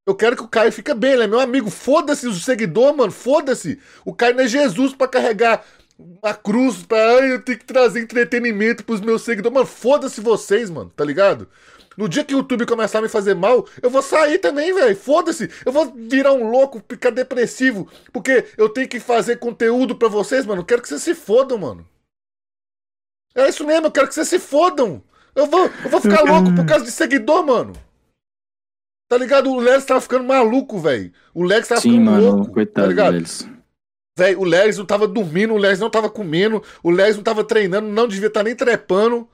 Eu quero que o Caio fique bem, ele é meu amigo. Foda-se o seguidor, mano, foda-se. O Caio não é Jesus para carregar a cruz pra. Ai, eu tenho que trazer entretenimento pros meus seguidores. Mano, foda-se vocês, mano, tá ligado? No dia que o YouTube começar a me fazer mal, eu vou sair também, velho. Foda-se. Eu vou virar um louco, ficar depressivo. Porque eu tenho que fazer conteúdo para vocês, mano. Eu quero que vocês se fodam, mano. É isso mesmo, eu quero que vocês se fodam. Eu vou, eu vou ficar louco por causa de seguidor, mano. Tá ligado? O Lex tava ficando maluco, velho. O Lex tava Sim, ficando mano, louco. Coitado tá ligado? deles. Véi, o Lex não tava dormindo, o Lex não tava comendo, o Lex não tava treinando, não devia estar tá nem trepando.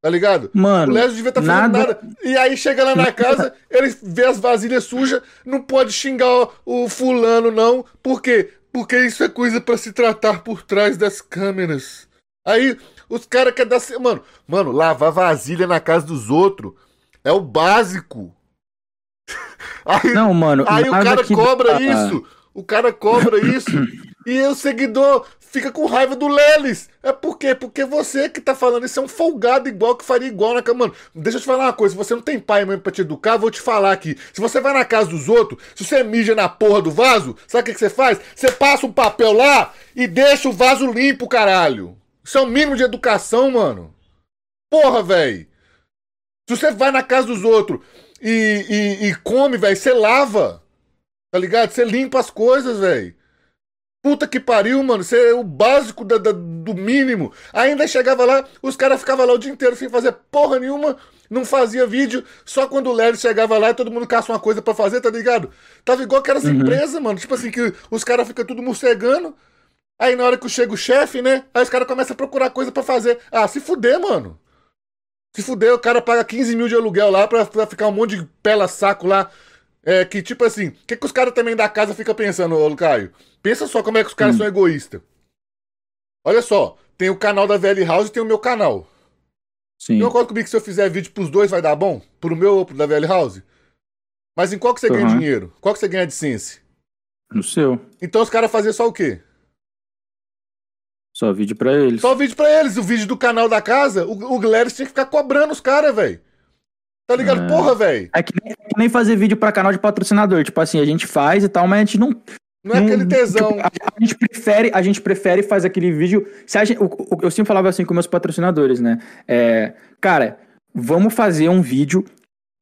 Tá ligado? Mano. O Léo devia estar tá fazendo nada... nada. E aí chega lá na casa, ele vê as vasilhas sujas, não pode xingar o fulano, não. Por quê? Porque isso é coisa para se tratar por trás das câmeras. Aí os caras querem dar. Mano, mano, lavar vasilha na casa dos outros é o básico. Aí, não, mano. Aí o cara cobra dá... isso. O cara cobra isso. e o seguidor fica com raiva do Lelis. É por quê? Porque você que tá falando isso é um folgado igual que faria igual na cama. Mano, deixa eu te falar uma coisa. Se você não tem pai mesmo pra te educar, vou te falar aqui. Se você vai na casa dos outros, se você mija na porra do vaso, sabe o que, que você faz? Você passa um papel lá e deixa o vaso limpo, caralho. Isso é o mínimo de educação, mano. Porra, velho. Se você vai na casa dos outros e, e, e come, velho, você lava. Tá ligado? Você limpa as coisas, velho. Puta que pariu, mano. Isso é o básico da, da, do mínimo. Ainda chegava lá, os caras ficavam lá o dia inteiro sem fazer porra nenhuma. Não fazia vídeo. Só quando o Larry chegava lá e todo mundo caça uma coisa para fazer, tá ligado? Tava igual aquelas uhum. empresas, mano. Tipo assim, que os caras ficam tudo morcegando. Aí na hora que chega o chefe, né? Aí os caras começam a procurar coisa para fazer. Ah, se fuder, mano. Se fuder, o cara paga 15 mil de aluguel lá pra, pra ficar um monte de pela saco lá. É que, tipo assim, o que, que os caras também da casa ficam pensando, ô Caio? Pensa só como é que os caras hum. são egoístas. Olha só, tem o canal da VL House e tem o meu canal. Sim. Não concorda comigo que se eu fizer vídeo pros dois vai dar bom? Pro meu ou pro da VL House? Mas em qual que você uhum. ganha dinheiro? Qual que você ganha de ciência? No seu. Então os caras faziam só o quê? Só vídeo pra eles. Só vídeo pra eles. O vídeo do canal da casa, o, o Gladys tinha que ficar cobrando os caras, velho. Tá ligado? É... Porra, velho. É que nem, que nem fazer vídeo pra canal de patrocinador. Tipo assim, a gente faz e tal, mas a gente não, não é aquele tesão. Tipo, a, a, gente prefere, a gente prefere fazer aquele vídeo. Se a gente, o, o, eu sempre falava assim com meus patrocinadores, né? É, cara, vamos fazer um vídeo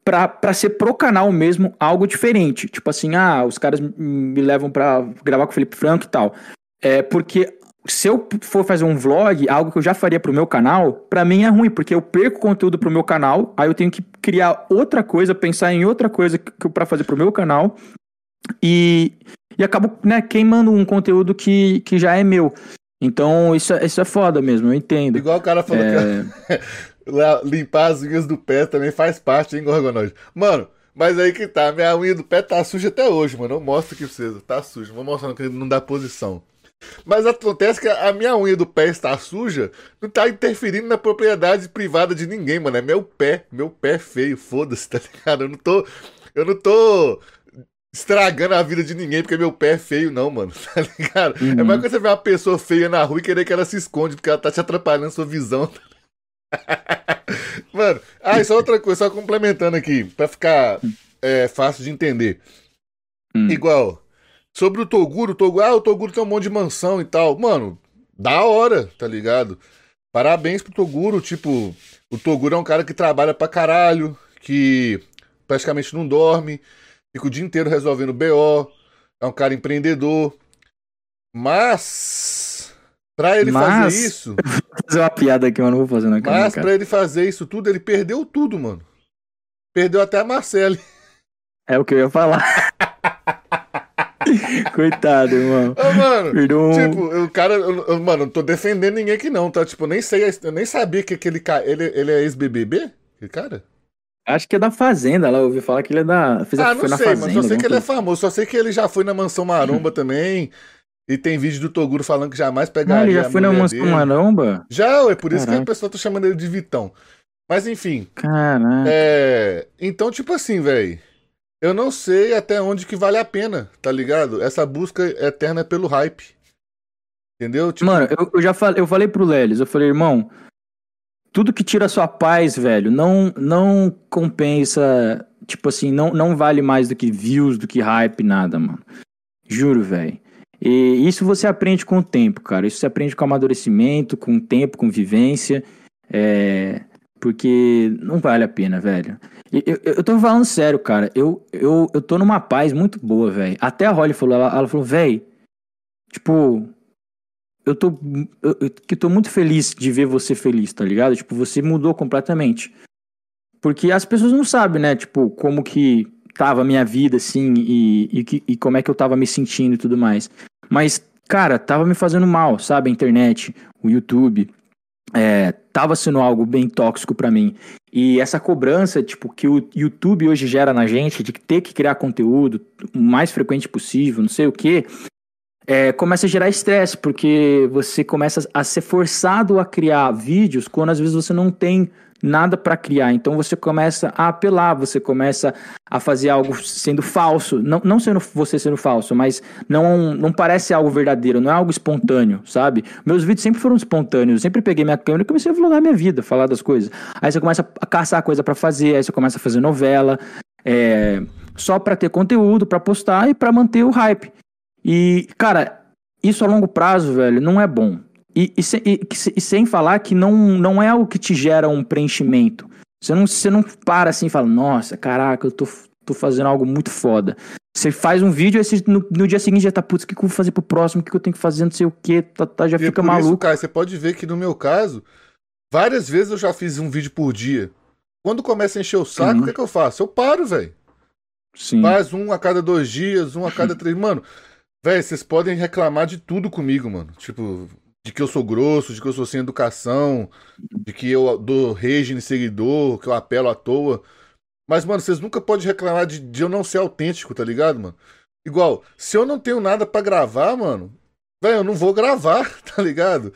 pra, pra ser pro canal mesmo algo diferente. Tipo assim, ah, os caras me levam pra gravar com o Felipe Franco e tal. É porque se eu for fazer um vlog, algo que eu já faria pro meu canal, pra mim é ruim, porque eu perco conteúdo pro meu canal, aí eu tenho que criar outra coisa, pensar em outra coisa para fazer pro meu canal. E e acabo né, queimando um conteúdo que, que já é meu. Então, isso, é, isso é foda mesmo, eu entendo. Igual o cara falou é... que limpar as unhas do pé também faz parte, hein, Gorgonoide? Mano, mas aí que tá, minha unha do pé tá suja até hoje, mano. Eu mostro aqui pra vocês, tá suja. Vou mostrando que não dá posição. Mas acontece que a minha unha do pé está suja, não tá interferindo na propriedade privada de ninguém, mano. É meu pé, meu pé feio, foda-se, tá ligado? Eu não tô. Eu não tô estragando a vida de ninguém porque meu pé é feio, não, mano. Tá ligado? Uhum. É mais que você ver uma pessoa feia na rua e querer que ela se esconde porque ela tá te atrapalhando sua visão. mano, ah, e só outra coisa, só complementando aqui, pra ficar é, fácil de entender. Uhum. Igual, sobre o Toguro, o Toguro, ah, o Toguro tem um monte de mansão e tal. Mano, da hora, tá ligado? Parabéns pro Toguro, tipo, o Toguro é um cara que trabalha pra caralho, que praticamente não dorme, fica o dia inteiro resolvendo BO, é um cara empreendedor. Mas, pra ele mas... fazer isso. Vou fazer uma piada aqui, mas não vou fazer na cara. Mas pra ele fazer isso tudo, ele perdeu tudo, mano. Perdeu até a Marcele. É o que eu ia falar. Coitado, irmão. Ô, mano, Perdão. tipo, o cara, eu- eu- mano, não tô defendendo ninguém aqui não, tá? Tipo, nem sei, eu nem sabia que aquele cara, ele, ele é ex-BBB? Aquele cara? Acho que é da Fazenda lá, eu ouvi falar que ele é da. Fez Ah, não sei, Fazenda. mas só sei que ele é famoso, só sei que ele já foi na Mansão Maromba também, e tem vídeo do Toguro falando que jamais Ah, pegaria ele já a foi na Mansão dele. Maromba? Já, é por isso que Caraca. o pessoal tá chamando ele de Vitão. Mas enfim, Caraca. é... Então, tipo assim, velho, eu não sei até onde que vale a pena, tá ligado? Essa busca eterna pelo hype. Entendeu? Tipo, Mano, eu, eu já falei, eu falei pro Lelis, eu falei, irmão, tudo que tira sua paz, velho, não não compensa, tipo assim, não, não vale mais do que views, do que hype, nada, mano. Juro, velho. E isso você aprende com o tempo, cara. Isso você aprende com amadurecimento, com o tempo, com vivência. É... Porque não vale a pena, velho. Eu, eu, eu tô falando sério, cara. Eu, eu, eu tô numa paz muito boa, velho. Até a Holly falou, ela, ela falou, velho, tipo, eu tô, que tô muito feliz de ver você feliz, tá ligado? Tipo, você mudou completamente. Porque as pessoas não sabem, né? Tipo, como que tava a minha vida, assim, e, e, e como é que eu tava me sentindo e tudo mais. Mas, cara, tava me fazendo mal, sabe? A internet, o YouTube. É, tava sendo algo bem tóxico pra mim. E essa cobrança, tipo, que o YouTube hoje gera na gente, de ter que criar conteúdo o mais frequente possível, não sei o quê, é, começa a gerar estresse, porque você começa a ser forçado a criar vídeos quando às vezes você não tem nada pra criar. Então você começa a apelar, você começa a fazer algo sendo falso. Não, não sendo você sendo falso, mas não, não parece algo verdadeiro, não é algo espontâneo, sabe? Meus vídeos sempre foram espontâneos. Eu sempre peguei minha câmera e comecei a vlogar minha vida, falar das coisas. Aí você começa a caçar coisa pra fazer, aí você começa a fazer novela, é, só pra ter conteúdo, pra postar e pra manter o hype. E, cara, isso a longo prazo, velho, não é bom. E, e, sem, e- e sem falar que não, não é algo que te gera um preenchimento. Você não, você não para assim e fala, nossa, caraca, eu tô, tô fazendo algo muito foda. Você faz um vídeo, você, no, no dia seguinte já tá, putz, o que, que eu vou fazer pro próximo? O que, que eu tenho que fazer? Não sei o que, tá, tá, já E é fica isso, maluco. cara, você pode ver que no meu caso, várias vezes eu já fiz um vídeo por dia. Quando começa a encher o saco, Uhum. o que, é que eu faço? Eu paro, velho. Sim. Faz um a cada dois dias, um a cada três. Mano, velho, vocês podem reclamar de tudo comigo, mano. Tipo, de que eu sou grosso, de que eu sou sem educação, de que eu dou rage em seguidor, que eu apelo à toa. Mas, mano, vocês nunca podem reclamar de, de eu não ser autêntico, tá ligado, mano? Igual, se eu não tenho nada pra gravar, mano, velho, eu não vou gravar, tá ligado?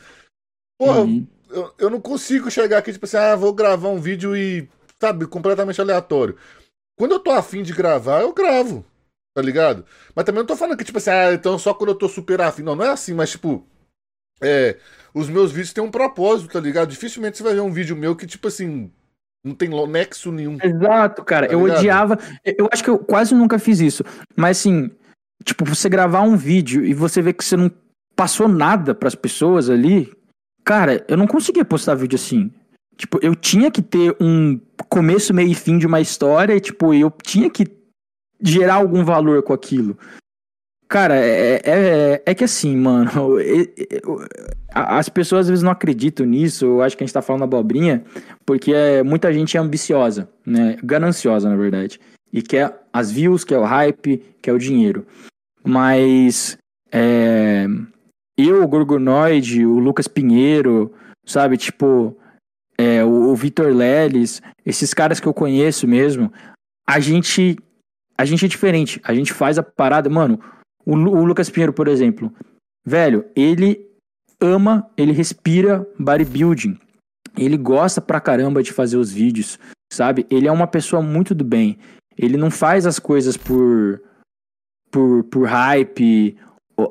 Porra, Uhum. eu, eu não consigo chegar aqui, tipo assim, ah, vou gravar um vídeo e, sabe, completamente aleatório. Quando eu tô afim de gravar, eu gravo, tá ligado? Mas também não tô falando que, tipo assim, ah, então só quando eu tô super afim. Não, não é assim, mas, tipo, é, os meus vídeos têm um propósito, tá ligado? Dificilmente você vai ver um vídeo meu que, tipo assim, não tem nexo nenhum. Exato, cara. Tá eu ligado? odiava. Eu acho que eu quase nunca fiz isso. Mas assim, tipo, você gravar um vídeo e você ver que você não passou nada pras pessoas ali. Cara, eu não conseguia postar vídeo assim. Tipo, eu tinha que ter um começo, meio e fim de uma história e, tipo, eu tinha que gerar algum valor com aquilo. Cara, é, é, é que assim, mano, as pessoas às vezes não acreditam nisso, eu acho que a gente tá falando abobrinha, porque é, muita gente é ambiciosa, né? Gananciosa, na verdade. E quer as views, quer o hype, quer o dinheiro. Mas é, eu, o Gorgonoide, o Lucas Pinheiro, sabe, tipo, é, o, o Vitor Leles, esses caras que eu conheço mesmo, a gente. A gente é diferente. A gente faz a parada. Mano, o, o Lucas Pinheiro, por exemplo, velho, ele ama, ele respira bodybuilding. Ele gosta pra caramba de fazer os vídeos, sabe? Ele é uma pessoa muito do bem. Ele não faz as coisas por por, por hype.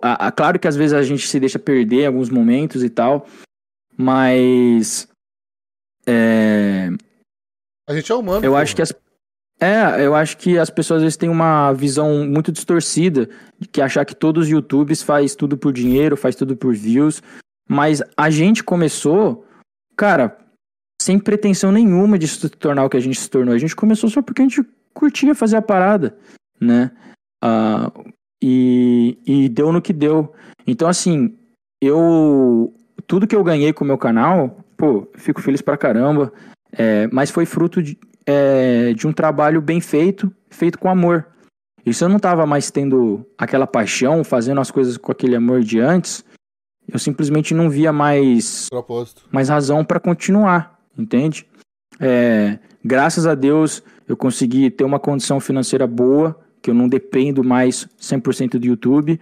A- a- claro que às vezes a gente se deixa perder em alguns momentos e tal, mas é, A gente é humano. eu porra. acho que as é, eu acho que as pessoas às vezes têm uma visão muito distorcida de que achar que todos os YouTubes faz tudo por dinheiro, faz tudo por views, mas a gente começou, cara, sem pretensão nenhuma de se tornar o que a gente se tornou. A gente começou só porque a gente curtia fazer a parada, né? Ah, e, e deu no que deu. Então, assim, eu. Tudo que eu ganhei com o meu canal, pô, fico feliz pra caramba. é, mas foi fruto de, é, de um trabalho bem feito, feito com amor. E se eu não tava mais tendo aquela paixão, fazendo as coisas com aquele amor de antes, eu simplesmente não via mais, Propósito. mais razão para continuar, entende? É, graças a Deus eu consegui ter uma condição financeira boa, que eu não dependo mais 100% do YouTube.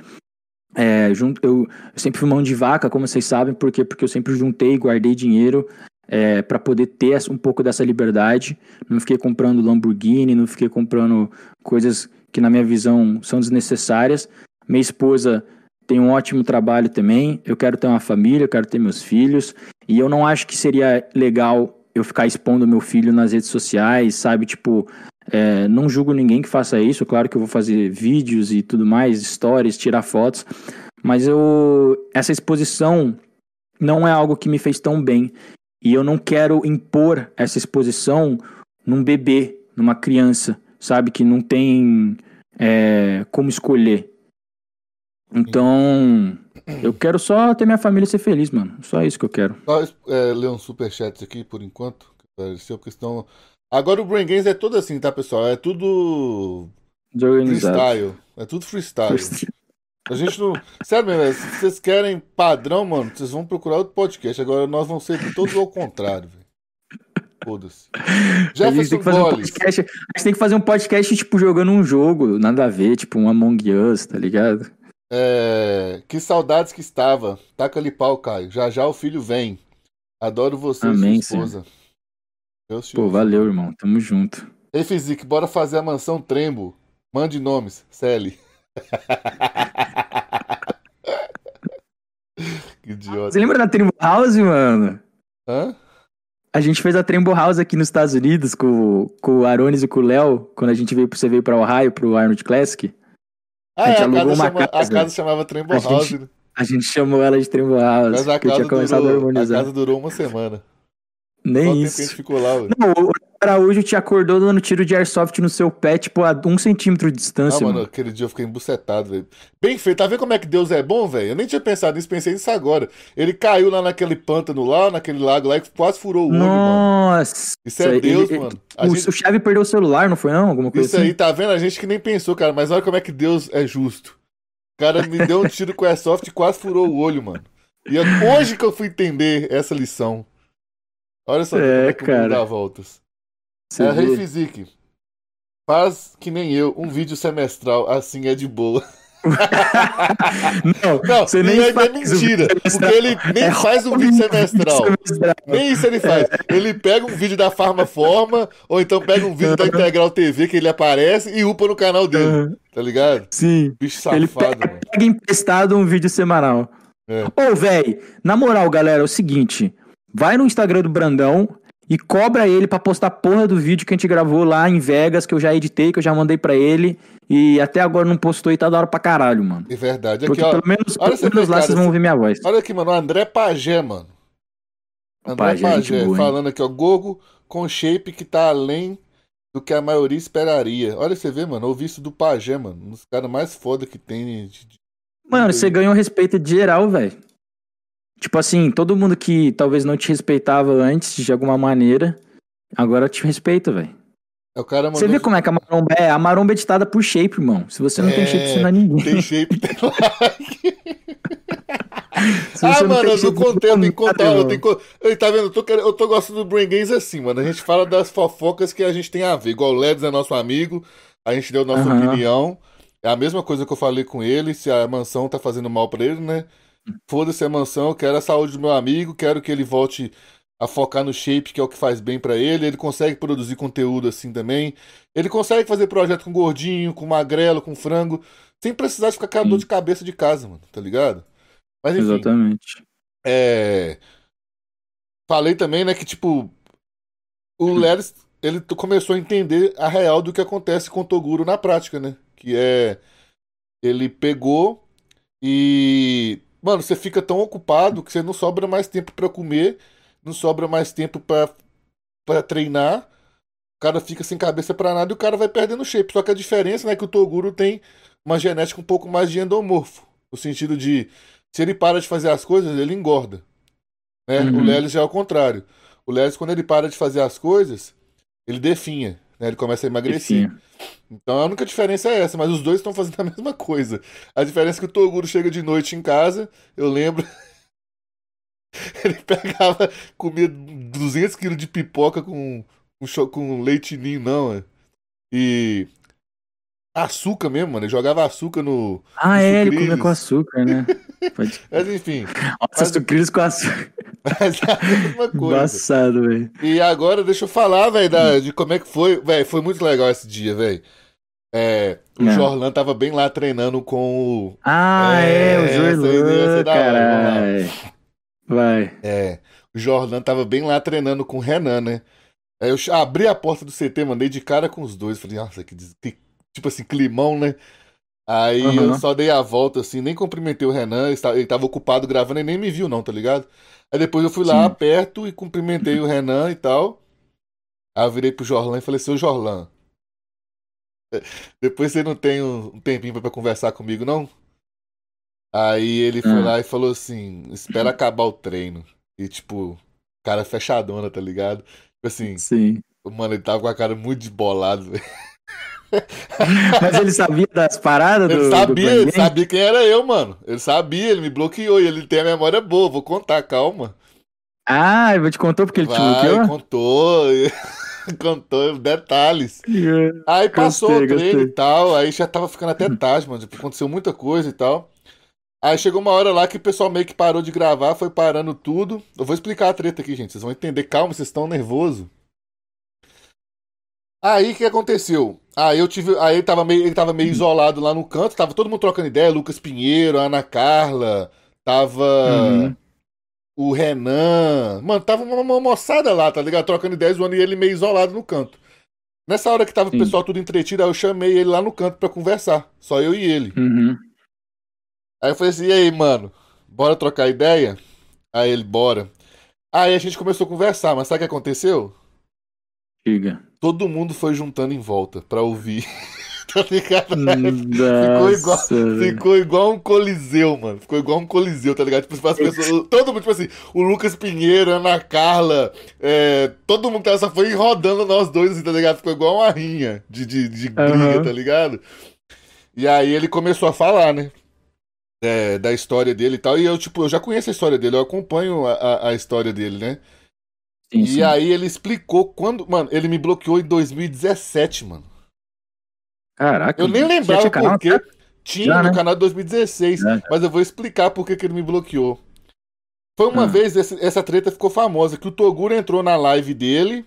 É, junto, eu, eu sempre fui mão de vaca, como vocês sabem, por quê? Porque eu sempre juntei, guardei dinheiro é, para poder ter um pouco dessa liberdade. Não fiquei comprando Lamborghini, não fiquei comprando coisas que, na minha visão, são desnecessárias. Minha esposa tem um ótimo trabalho também. Eu quero ter uma família, eu quero ter meus filhos. E eu não acho que seria legal eu ficar expondo meu filho nas redes sociais, sabe? Tipo, é, não julgo ninguém que faça isso. Claro que eu vou fazer vídeos e tudo mais, stories, tirar fotos. Mas eu. Essa exposição não é algo que me fez tão bem. E eu não quero impor essa exposição num bebê, numa criança, sabe? Que não tem é, como escolher. Então, eu quero só ter minha família ser feliz, mano. Só isso que eu quero. Só é, ler uns superchats aqui por enquanto. Apareceu questão. Agora o Brain Games é tudo assim, tá, pessoal? É tudo freestyle. É tudo freestyle. A gente não. Sério mesmo, velho, se vocês querem padrão, mano, vocês vão procurar outro podcast. Agora nós vamos ser todos ao contrário, velho. Foda-se. A Jefferson que fazer um podcast, a gente tem que fazer um podcast, tipo, jogando um jogo, nada a ver, tipo um Among Us, tá ligado? É, que saudades que estava. Taca-lhe pau, Caio. Já já o filho vem. Adoro você Amém, e sua esposa. Deus Pô, valeu, irmão. Tamo junto. Ei, Fizik, bora fazer a mansão Trembo. Mande nomes. Celi. que idiota. Você lembra da Trembo House, mano? Hã? A gente fez a Trembo House aqui nos Estados Unidos com, com o Arones e com o Léo, quando a gente veio, você veio pra Ohio, pro Arnold Classic. Ah, A é, gente a alugou casa, uma chama- a casa. casa chamava Trembo A House, gente- né? A gente chamou ela de Trembo House, mas a casa, a durou, a casa durou uma semana. Nem tempo que a isso. gente ficou lá. Não, o Araújo te acordou dando tiro de airsoft no seu pé, tipo, a um centímetro de Ah, distância, mano, mano. aquele dia eu fiquei embucetado, velho. Bem feito, tá vendo como é que Deus é bom, velho? Eu nem tinha pensado nisso, pensei nisso agora. Ele caiu lá naquele pântano lá, naquele lago lá, e quase furou o olho, mano. Nossa. Isso é Deus, ele- mano. A O, gente- o Chave perdeu o celular, não foi não? Alguma coisa Isso assim? aí, tá vendo? A gente que nem pensou, cara, mas olha como é que Deus é justo. O cara me deu um tiro com airsoft e quase furou o olho, mano. E é hoje que eu fui entender essa lição. Olha só É, como é que o mundo cara. dá voltas. Você é? Rei Fizik. Faz que nem eu, um vídeo semestral, assim é de boa. Não, Não, você nem é faz o mentira, porque ele nem É faz um vídeo semestral. semestral. Nem isso ele faz. Ele pega um vídeo da Farma Forma, ou então pega um vídeo da Integral TV que ele aparece e upa no canal dele, Aham. tá ligado? Sim. Bicho Ele safado, pega, mano. pega emprestado um vídeo semanal. É. Ô, véi, na moral, galera, é o seguinte. Vai no Instagram do Brandão e cobra ele pra postar a porra do vídeo que a gente gravou lá em Vegas, que eu já editei, que eu já mandei pra ele. E até agora não postou e tá da hora pra caralho, mano. É verdade. Aqui, Porque ó. pelo menos, olha pelo menos lá cara, vocês vão ouvir minha voz. Olha aqui, mano. O André Pagé, mano. André Pagé, Pagé, boa, falando aqui, ó. Gogo com shape que tá além do que a maioria esperaria. Olha, você vê, mano. Ouvi isso do Pagé, mano. Um dos caras mais foda que tem. de- Mano, você ganhou respeito de geral, velho. Tipo assim, todo mundo que talvez não te respeitava antes, de alguma maneira, agora te respeita, velho. É o cara Você mandou- vê como é que a maromba é? A maromba é ditada por shape, irmão. Se você não tem É, shape, você não é ninguém. Tem shape, tem Se Ah, mano, tem eu tenho que não contar. Eu tenho Ei, tá vendo? Eu tô, eu tô gostando do Brain Games assim, mano. A gente fala das fofocas que a gente tem a ver. Igual o Ledes é nosso amigo, a gente deu nossa Aham. opinião. É a mesma coisa que eu falei com ele. Se a mansão tá fazendo mal pra ele, né? Foda-se a mansão, eu quero a saúde do meu amigo, quero que ele volte a focar no shape, que é o que faz bem pra ele. Ele consegue produzir conteúdo assim também. Ele consegue fazer projeto com gordinho, com magrelo, com frango, sem precisar de ficar com a dor de cabeça de casa, mano, tá ligado? Mas enfim. Exatamente. É... Falei também, né, que tipo, o Leris, ele começou a entender a real do que acontece com o Toguro na prática, né? Que é, ele pegou e, mano, você fica tão ocupado que você não sobra mais tempo pra comer, não sobra mais tempo pra para treinar. O cara fica sem cabeça pra nada e o cara vai perdendo shape. Só que a diferença, né, é que o Toguro tem uma genética um pouco mais de endomorfo, no sentido de se ele para de fazer as coisas, ele engorda. Né? Uhum. O Lelis já é o contrário. O Lelis, quando ele para de fazer as coisas, ele definha. Né? Ele começa a emagrecer. Sim. Então a única diferença é essa, mas os dois estão fazendo a mesma coisa. A diferença é que o Toguro chega de noite em casa, eu lembro. Ele pegava, comia 200 quilos de pipoca com, com, com leite ninho, não, é. E açúcar mesmo, mano. Ele jogava açúcar no. Ah, no é, ele sucrilhos. comia com açúcar, né? Pode... Mas enfim, Nossa, sucrilhos com açúcar. Mas é a mesma coisa. Embaçado, velho. E agora deixa eu falar, velho, de como é que foi. Velho, foi muito legal esse dia, velho. É, o É. Jorlan tava bem lá treinando com o. Ah, é, É, o Jorlan, caralho. Vai. É, o Jorlan tava bem lá treinando com o Renan, né? Aí eu abri a porta do CT, mandei de cara com os dois. Falei, nossa, que, des- que- tipo assim, climão, né? Aí eu Aham. só dei a volta, assim, nem cumprimentei o Renan, ele tava ocupado gravando e nem me viu, não, tá ligado? Aí depois eu fui lá Sim. perto e cumprimentei o Renan e tal. Aí eu virei pro Jorlan e falei, seu Jorlan, depois você não tem um tempinho pra, pra conversar comigo, não? Aí ele foi Ah. lá e falou assim, espera acabar o treino. E tipo, cara fechadona, tá ligado? Tipo assim, Sim. mano, ele tava com a cara muito desbolado, velho. Mas ele sabia das paradas do. Ele do sabia, Brain ele sabia quem era eu, mano. Ele sabia, ele me bloqueou e ele tem a memória boa, vou contar, calma. Ah, ele te contou porque ele te Vai, bloqueou? contou, contou detalhes. Aí passou Gostei, o treino gostei. e tal, aí já tava ficando até tarde, mano. Aconteceu muita coisa e tal. Aí chegou uma hora lá que o pessoal meio que parou de gravar, foi parando tudo. Eu vou explicar a treta aqui, gente. Vocês vão entender. Calma, vocês estão nervosos. Aí o que aconteceu? Aí eu tive. Aí ele tava, meio, ele tava meio isolado lá no canto, tava todo mundo trocando ideia, Lucas Pinheiro, Ana Carla, tava Uhum. o Renan. Mano, tava uma, uma moçada lá, tá ligado? Trocando ideias, zoando e ele meio isolado no canto. Nessa hora que tava o Sim. pessoal tudo entretido, aí eu chamei ele lá no canto pra conversar. Só eu e ele. Uhum. Aí eu falei assim, e aí, mano, bora trocar ideia? Aí ele, bora. Aí a gente começou a conversar, mas sabe o que aconteceu? Diga. Todo mundo foi juntando em volta pra ouvir. tá ligado? igual- Nossa, velho. Ficou igual um coliseu, mano. Ficou igual um coliseu, tá ligado? Tipo, as pessoas, todo mundo, tipo assim, o Lucas Pinheiro, a Ana Carla, é, todo mundo só foi rodando nós dois, assim, tá ligado? Ficou igual uma rinha de, de, de briga, Aham. tá ligado? E aí ele começou a falar, né? É, da história dele e tal. E eu, tipo, eu já conheço a história dele, eu acompanho a, a, a história dele, né? Sim, E sim. aí ele explicou quando. Mano, ele me bloqueou em 2017, mano. Caraca. Eu nem lembrava tinha canal, por quê. tá? Tinha Já, no né? canal de 2016, Já, mas eu vou explicar por que, ele me bloqueou. Foi uma Ah. vez, esse- essa treta ficou famosa, que o Toguro entrou na live dele.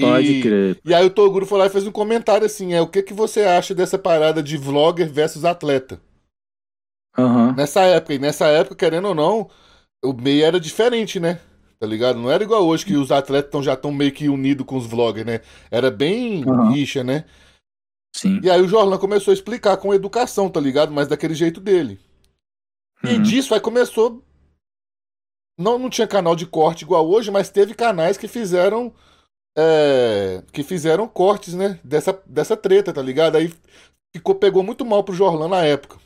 Pode e, crer. e aí o Toguro foi lá e fez um comentário assim, é, o que, que você acha dessa parada de vlogger versus atleta? Aham. Nessa época, e nessa época, querendo ou não, o meio era diferente, né? Tá ligado? Não era igual hoje que os atletas tão, já estão meio que unidos com os vloggers, né? Era bem Aham. rixa, né? Sim. E aí o Jorlan começou a explicar com educação, tá ligado? Mas daquele jeito dele. E Uhum. disso aí começou. Não, não tinha canal de corte igual hoje, mas teve canais que fizeram. é, que fizeram cortes, né? Dessa, dessa treta, tá ligado? Aí ficou, pegou muito mal pro Jorlan na época.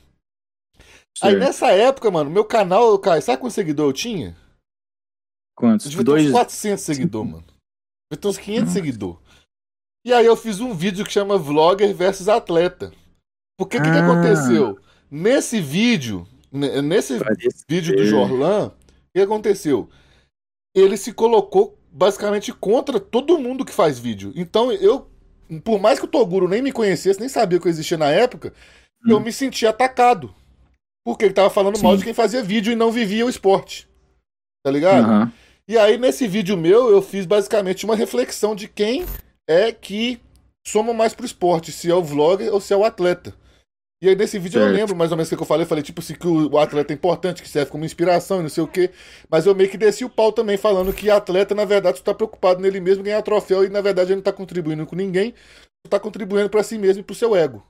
Aí Certo. nessa época, mano, meu canal, cara, sabe quantos seguidores eu tinha? Quantos? Eu devia ter Dois. uns 400 seguidores, mano. Devia ter uns 500 Nossa. seguidores. E aí eu fiz um vídeo que chama Vlogger versus Atleta. Porque o que, que Ah. aconteceu? Nesse vídeo, ne- nesse Parece vídeo do. Jorlan, o que aconteceu? Ele se colocou basicamente contra todo mundo que faz vídeo. Então eu, por mais que o Toguro nem me conhecesse, nem sabia que eu existia na época, eu Hum. me sentia atacado. Porque ele tava falando mal Sim. de quem fazia vídeo e não vivia o esporte. Tá ligado? Aham. E aí, nesse vídeo meu, eu fiz basicamente uma reflexão de quem é que soma mais pro esporte, se é o vlogger ou se é o atleta. E aí, nesse vídeo, eu Certo. lembro mais ou menos o que eu falei. Eu falei, tipo assim, que o atleta é importante, que serve como inspiração e não sei o quê. Mas eu meio que desci o pau também, falando que atleta, na verdade, só tá preocupado nele mesmo ganhar troféu e, na verdade, ele não tá contribuindo com ninguém, só tá contribuindo pra si mesmo e pro seu ego.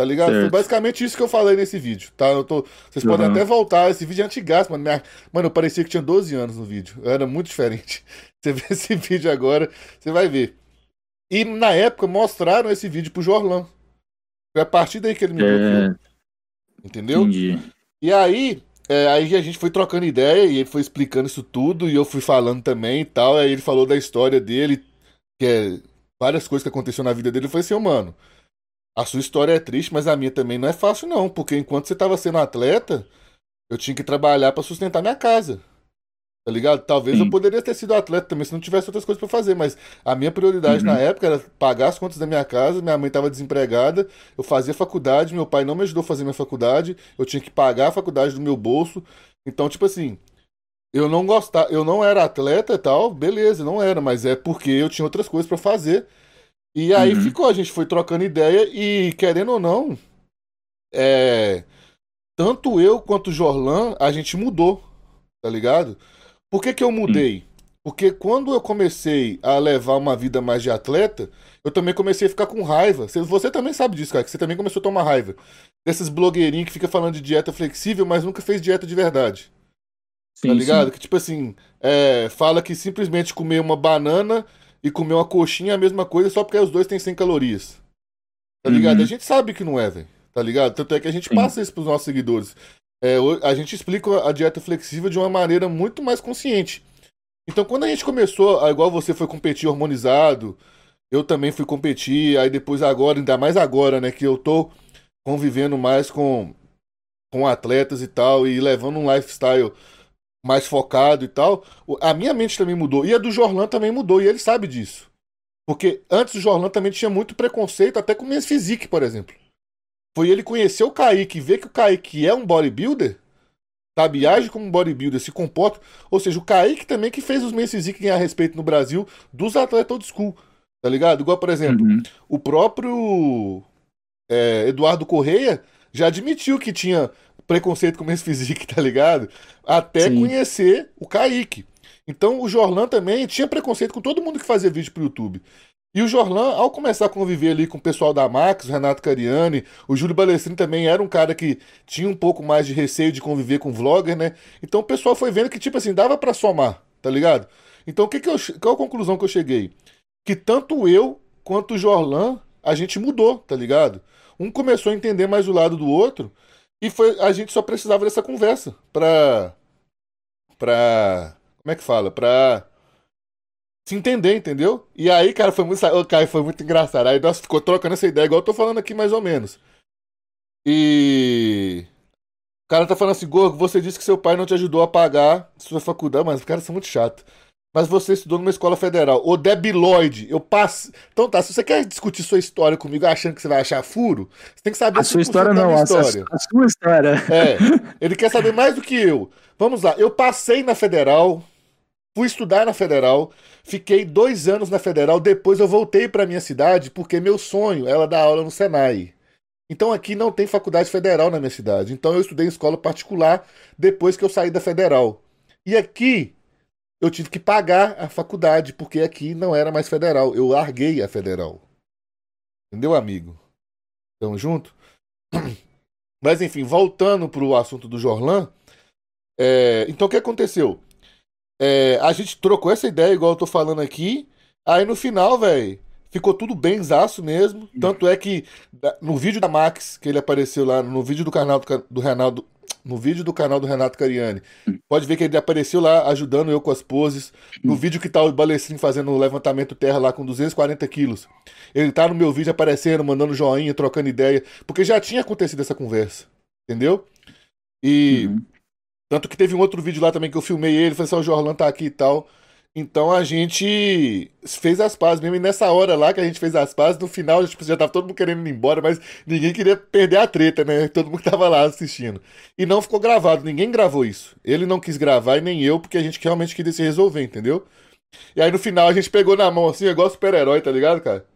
Tá ligado? Foi Certo. basicamente isso que eu falei nesse vídeo, tá? Eu tô... Vocês podem Uhum. até voltar, esse vídeo é antigaço, mano. Minha- Mano, eu parecia que tinha 12 anos no vídeo. Eu era muito diferente. Você vê esse vídeo agora, você vai ver. E na época mostraram esse vídeo pro Jorlan. Foi a partir daí que ele me bloqueou. É, Entendeu? entendi. E aí, é, aí a gente foi trocando ideia e ele foi explicando isso tudo e eu fui falando também e tal. Aí ele falou da história dele, que é várias coisas que aconteceram na vida dele. Falei assim, mano, a sua história é triste, mas a minha também não é fácil, não. Porque enquanto você tava sendo atleta, eu tinha que trabalhar para sustentar minha casa. Tá ligado? Talvez Sim. eu poderia ter sido atleta também se não tivesse outras coisas para fazer, mas a minha prioridade uhum. na época era pagar as contas da minha casa. Minha mãe estava desempregada, eu fazia faculdade, meu pai não me ajudou a fazer minha faculdade, eu tinha que pagar a faculdade do meu bolso. Então, tipo assim, eu não gostava, eu não era atleta e tal, beleza, não era, mas é porque eu tinha outras coisas para fazer. E aí uhum. ficou, a gente foi trocando ideia e querendo ou não, é, tanto eu quanto o Jorlan, a gente mudou, tá ligado? Por que, que eu mudei? Porque quando eu comecei a levar uma vida mais de atleta, eu também comecei a ficar com raiva. Você também sabe disso, cara, que você também começou a tomar raiva. Desses blogueirinhos que fica falando de dieta flexível, mas nunca fez dieta de verdade. Sim, tá ligado? Sim. Que tipo assim, é, fala que simplesmente comer uma banana e comer uma coxinha é a mesma coisa só porque os dois têm 100 calorias. Tá ligado? Uhum. A gente sabe que não é, velho. Tá ligado? Tanto é que a gente Sim. passa isso pros nossos seguidores. É, a gente explica a dieta flexível de uma maneira muito mais consciente. Então, quando a gente começou, igual você foi competir hormonizado, eu também fui competir, aí depois agora, ainda mais agora, né, que eu tô convivendo mais com, com atletas e tal, e levando um lifestyle mais focado e tal, a minha mente também mudou. E a do Jorlan também mudou, e ele sabe disso. Porque antes o Jorlan também tinha muito preconceito, até com minhas physique, por exemplo. Foi ele conhecer o Kaique, ver que o Kaique é um bodybuilder, sabe? Age como um bodybuilder, se comporta. Ou seja, o Kaique também que fez os Men's ganhar respeito no Brasil dos atletas old school, tá ligado? Igual, por exemplo, uhum. o próprio é, Eduardo Correia já admitiu que tinha preconceito com o Men's Physique, tá ligado? Até Sim. conhecer o Kaique. Então o Jorlan também tinha preconceito com todo mundo que fazia vídeo pro YouTube. E o Jorlan, ao começar a conviver ali com o pessoal da Max, o Renato Cariani, o Júlio Balestrini também era um cara que tinha um pouco mais de receio de conviver com vlogger, né? Então o pessoal foi vendo que, tipo assim, dava para somar, tá ligado? Então o que que eu, qual a conclusão que eu cheguei? Que tanto eu quanto o Jorlan, a gente mudou, tá ligado? Um começou a entender mais o lado do outro e foi, a gente só precisava dessa conversa pra. pra. como é que fala? Pra se entender, entendeu? E aí, cara, foi muito, o cara, foi muito engraçado. Aí nós ficou trocando essa ideia, igual eu tô falando aqui mais ou menos. E. O cara tá falando assim, Gorgo, você disse que seu pai não te ajudou a pagar sua faculdade, mas os caras são muito chatos. Mas você estudou numa escola federal. O debiloide, eu passo. Então tá, se você quer discutir sua história comigo achando que você vai achar furo, você tem que saber a sua história não, a, história. A, a sua história. É. Ele quer saber mais do que eu. Vamos lá, eu passei na federal, fui estudar na federal, Fiquei dois anos na federal, depois eu voltei para minha cidade porque meu sonho era dar aula no Senai. Então aqui não tem faculdade federal na minha cidade. Então eu estudei em escola particular depois que eu saí da federal. E aqui eu tive que pagar a faculdade porque aqui não era mais federal. Eu larguei a federal. Entendeu, amigo? Tamo junto? Mas enfim, voltando pro assunto do Jorlan. É... Então o que aconteceu? É, a gente trocou essa ideia, igual eu tô falando aqui. Aí no final, velho, ficou tudo bem zaço mesmo. Tanto é que no vídeo da Max, que ele apareceu lá, no vídeo do canal do, do Renato. No vídeo do canal do Renato Cariani. Pode ver que ele apareceu lá ajudando eu com as poses. No vídeo que tá o Balestrin fazendo o levantamento terra lá com 240 quilos. Ele tá no meu vídeo aparecendo, mandando joinha, trocando ideia. Porque já tinha acontecido essa conversa. Entendeu? E. Uhum. Tanto que teve um outro vídeo lá também que eu filmei ele, falei assim, o Jorlan tá aqui e tal. Então a gente fez as pazes mesmo. E nessa hora lá que a gente fez as pazes, no final tipo, já tava todo mundo querendo ir embora, mas ninguém queria perder a treta, né? Todo mundo tava lá assistindo. E não ficou gravado, ninguém gravou isso. Ele não quis gravar e nem eu, porque a gente realmente queria se resolver, entendeu? E aí no final a gente pegou na mão assim, igual super-herói, tá ligado, cara?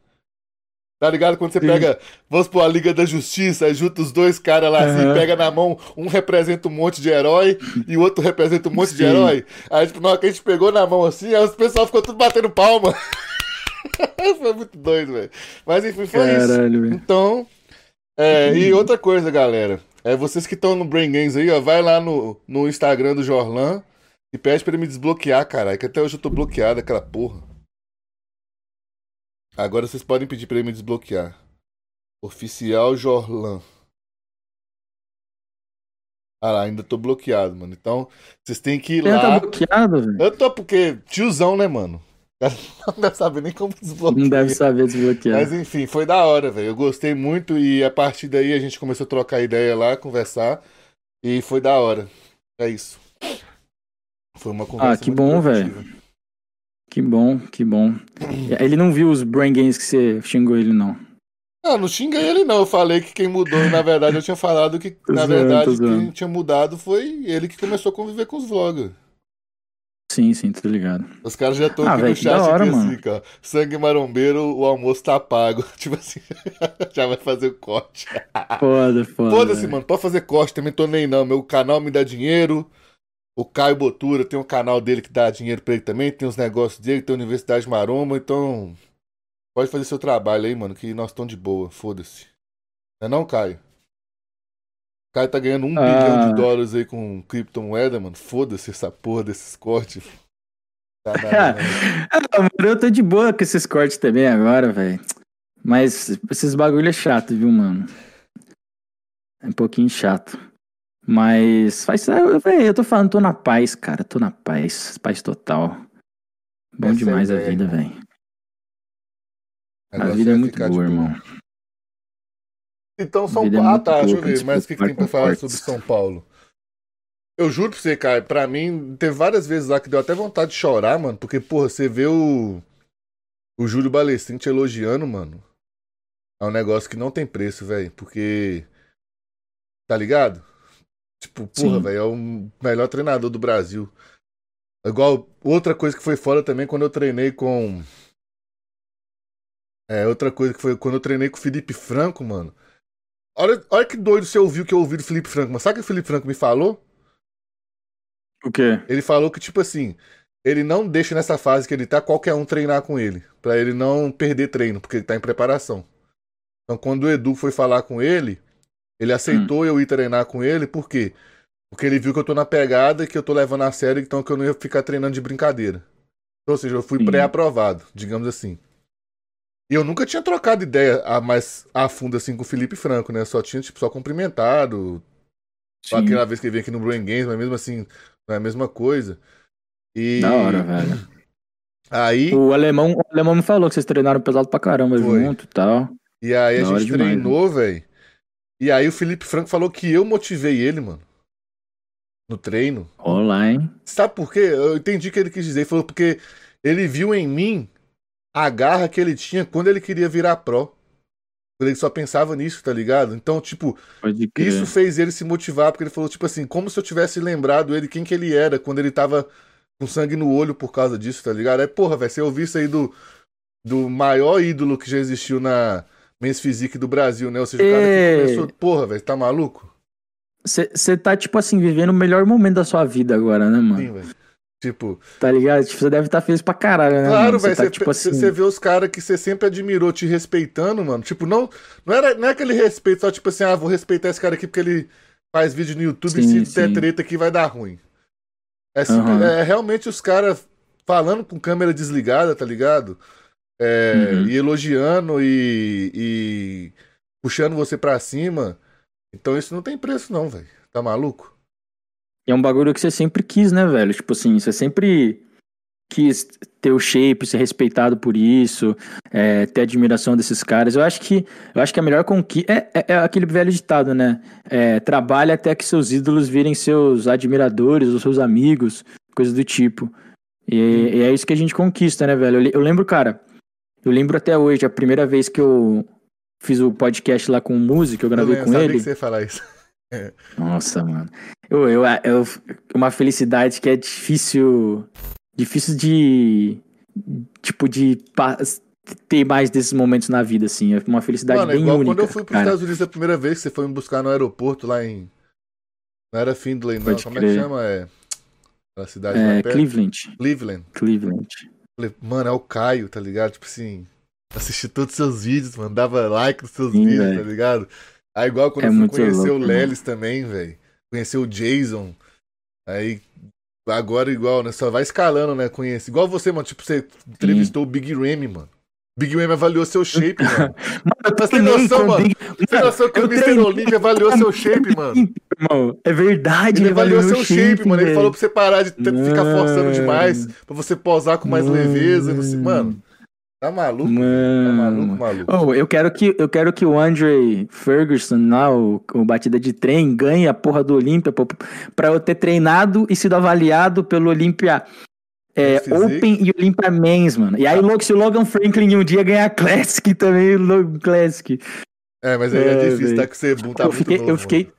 Tá ligado? Quando você Sim. pega, vamos pôr a Liga da Justiça, aí junta os dois caras lá uhum. assim, pega na mão, um representa um monte de herói e o outro representa um monte Sim. de herói. Aí, tipo, na hora que a gente pegou na mão assim, aí o pessoal ficou tudo batendo palma. foi muito doido, velho. Mas enfim, foi Caralho, isso. Então, é, e outra coisa, galera. É, vocês que estão no Brain Games aí, ó, vai lá no, no Instagram do Jorlan e pede pra ele me desbloquear, caralho, que até hoje eu tô bloqueado aquela porra. Agora vocês podem pedir para ele me desbloquear. Oficial Jorlan. Ah lá, ainda tô bloqueado, mano. Então, vocês têm que ir lá. Tá bloqueado, velho? Eu tô porque tiozão, né, mano? Não deve saber nem como desbloquear. Não deve saber desbloquear. Mas enfim, foi da hora, velho. Eu gostei muito e a partir daí a gente começou a trocar ideia lá, conversar. E foi da hora. É isso. Foi uma conversa. Ah, que bom, velho. Que bom, que bom. Ele não viu os brain games que você xingou ele, não. Ah, não xinguei ele não. Eu falei que quem mudou, na verdade, eu tinha falado que, Tô na zoando, verdade, quem tinha mudado foi ele que começou a conviver com os vloggers. Sim, sim, tô ligado. Os caras já estão Ah, aqui velho, no chat hora, aqui mano. assim, ó. Sangue marombeiro, o almoço tá pago. Tipo assim, já vai fazer o corte. Foda, foda. Foda-se, mano. Pode fazer corte, também tô nem não. Meu canal me dá dinheiro. O Caio Botura tem um canal dele que dá dinheiro pra ele também. Tem os negócios dele, tem a Universidade Maroma. Então, pode fazer seu trabalho aí, mano, que nós estamos de boa. Foda-se. Não é não, Caio? O Caio tá ganhando um Ah. bilhão de dólares aí com criptomoeda, mano. Foda-se essa porra desses cortes. Tá nada, não. Ah, eu tô de boa com esses cortes também agora, velho. Mas esses bagulho é chato, viu, mano? É um pouquinho chato. Mas faz. eu tô falando, tô na paz, cara. Tô na paz. Paz total. Bom Essa é a demais a ideia, vida, velho. O A negócio vida é é muito boa, boa. irmão. Então, São Vida é Paulo. Ah, tá, deixa eu ver. Mas o que, que tem pra falar sobre São Paulo? Eu juro pra você, cara, pra mim, teve várias vezes lá que deu até vontade de chorar, mano, porque, porra, você vê o. O Júlio Balestrin te elogiando, mano. É um negócio que não tem preço, velho, porque. Tá ligado? Tipo, porra, velho, é o melhor treinador do Brasil. Igual, outra coisa que foi fora também quando eu treinei com. É, outra coisa que foi quando eu treinei com o Felipe Franco, mano. Olha, olha que doido você ouviu o que eu ouvi do Felipe Franco, mas sabe o que o Felipe Franco me falou? O quê? Ele falou que, tipo assim, ele não deixa nessa fase que ele tá qualquer um treinar com ele. Pra ele não perder treino, porque ele tá em preparação. Então, quando o Edu foi falar com ele, ele aceitou eu ir treinar com ele, por quê? Porque ele viu que eu tô na pegada, que eu tô levando a sério, então que eu não ia ficar treinando de brincadeira. Então, ou seja, eu fui pré-aprovado, digamos assim. E eu nunca tinha trocado ideia a mais a fundo assim com o Felipe Franco, né? Só tinha, tipo, só cumprimentado, Sim. aquela vez que ele veio aqui no Brain Games, mas mesmo assim, não é a mesma coisa. E Da hora, velho. aí, O alemão, o alemão me falou que vocês treinaram pesado pra caramba Foi. junto e tal. e aí a Da hora gente treinou, velho. E aí o Felipe Franco falou que eu motivei ele, mano. No treino. Hein? Sabe por quê? Eu entendi o que ele quis dizer. Ele falou porque ele viu em mim a garra que ele tinha quando ele queria virar pró. Ele só pensava nisso, tá ligado? Então, tipo. Isso fez ele se motivar, porque ele falou, tipo assim, como se eu tivesse lembrado ele quem que ele era quando ele tava com sangue no olho por causa disso, tá ligado? Aí, porra, velho, você ouviu isso aí do, do maior ídolo que já existiu na Men's Physique do Brasil, né? Ou seja, o cara que É. começou. Porra, velho, tá maluco? Você tá, tipo assim, vivendo o melhor momento da sua vida agora, né, mano? Sim, velho. Tipo, Tá ligado? Tipo, você deve estar feliz pra caralho, né? claro, velho, tá, você tipo assim. você vê os caras que você sempre admirou te respeitando, mano. Tipo, não, não, era, não é aquele respeito só, tipo assim, ah, vou respeitar esse cara aqui porque ele faz vídeo no YouTube Sim, e se der treta aqui vai dar ruim. É, simples- Aham. é realmente os caras falando com câmera desligada, tá ligado? É, Uhum. E elogiando e, e puxando você pra cima. Então isso não tem preço, não, velho. Tá maluco? É um bagulho que você sempre quis, né, velho? Tipo assim, você sempre quis ter o shape, ser respeitado por isso, é, ter admiração desses caras. Eu acho que eu acho que a melhor conquista é, é- é aquele velho ditado, né? É, trabalhe até que seus ídolos virem seus admiradores ou seus amigos, coisa do tipo. E, e é isso que a gente conquista, né, velho? Eu, eu lembro, cara, eu lembro até hoje, a primeira vez que eu fiz o podcast lá com o músico, eu gravei eu com sabia ele. que você ia falar isso. Nossa, mano. Eu, eu, eu, uma felicidade que é difícil. Difícil de. Tipo, de ter mais desses momentos na vida, assim. É uma felicidade Mano, é bem igual única. quando eu fui pros cara. Estados Unidos a primeira vez, que você foi me buscar no aeroporto lá em. Não era Findlay, não. Pode Como é que crer. chama? É. Aquela cidade É? Cleveland. Cleveland. Cleveland. Falei, mano, é o Caio, tá ligado? Tipo assim, assisti todos os seus vídeos, mano, dava like nos seus Sim, vídeos, velho. tá ligado? Aí igual quando É eu conhecer louco, o. Lelis também, velho. Conhecer o Jason. Aí agora igual, né? Só vai escalando, né? Conhece. Igual você, mano, tipo, você entrevistou o Big Ramy, mano. Big Ramy avaliou seu shape, mano. Mano, eu Mas tem treinei noção, mano? Big- Você tem noção que o Mr. Olímpia avaliou seu shape, mano? Irmão, é verdade, Ele avaliou seu shape, mano. Ele falou pra você parar de ter- ficar forçando Mano. demais, pra você posar com mais Mano. leveza. Você... Mano, tá maluco? Tá maluco, Mano. maluco. Oh, eu quero que eu quero que o Andre Ferguson lá, o, o batida de trem, ganhe a porra do Olímpia pô, pra eu ter treinado e sido avaliado pelo Olímpia é. Open e Olímpia Men's, mano. E aí, se o Logan Franklin um dia ganhar Classic também, Logan Classic. É, mas aí é, É, difícil, tá com o Cebum, tá eu muito fiquei, novo, eu fiquei.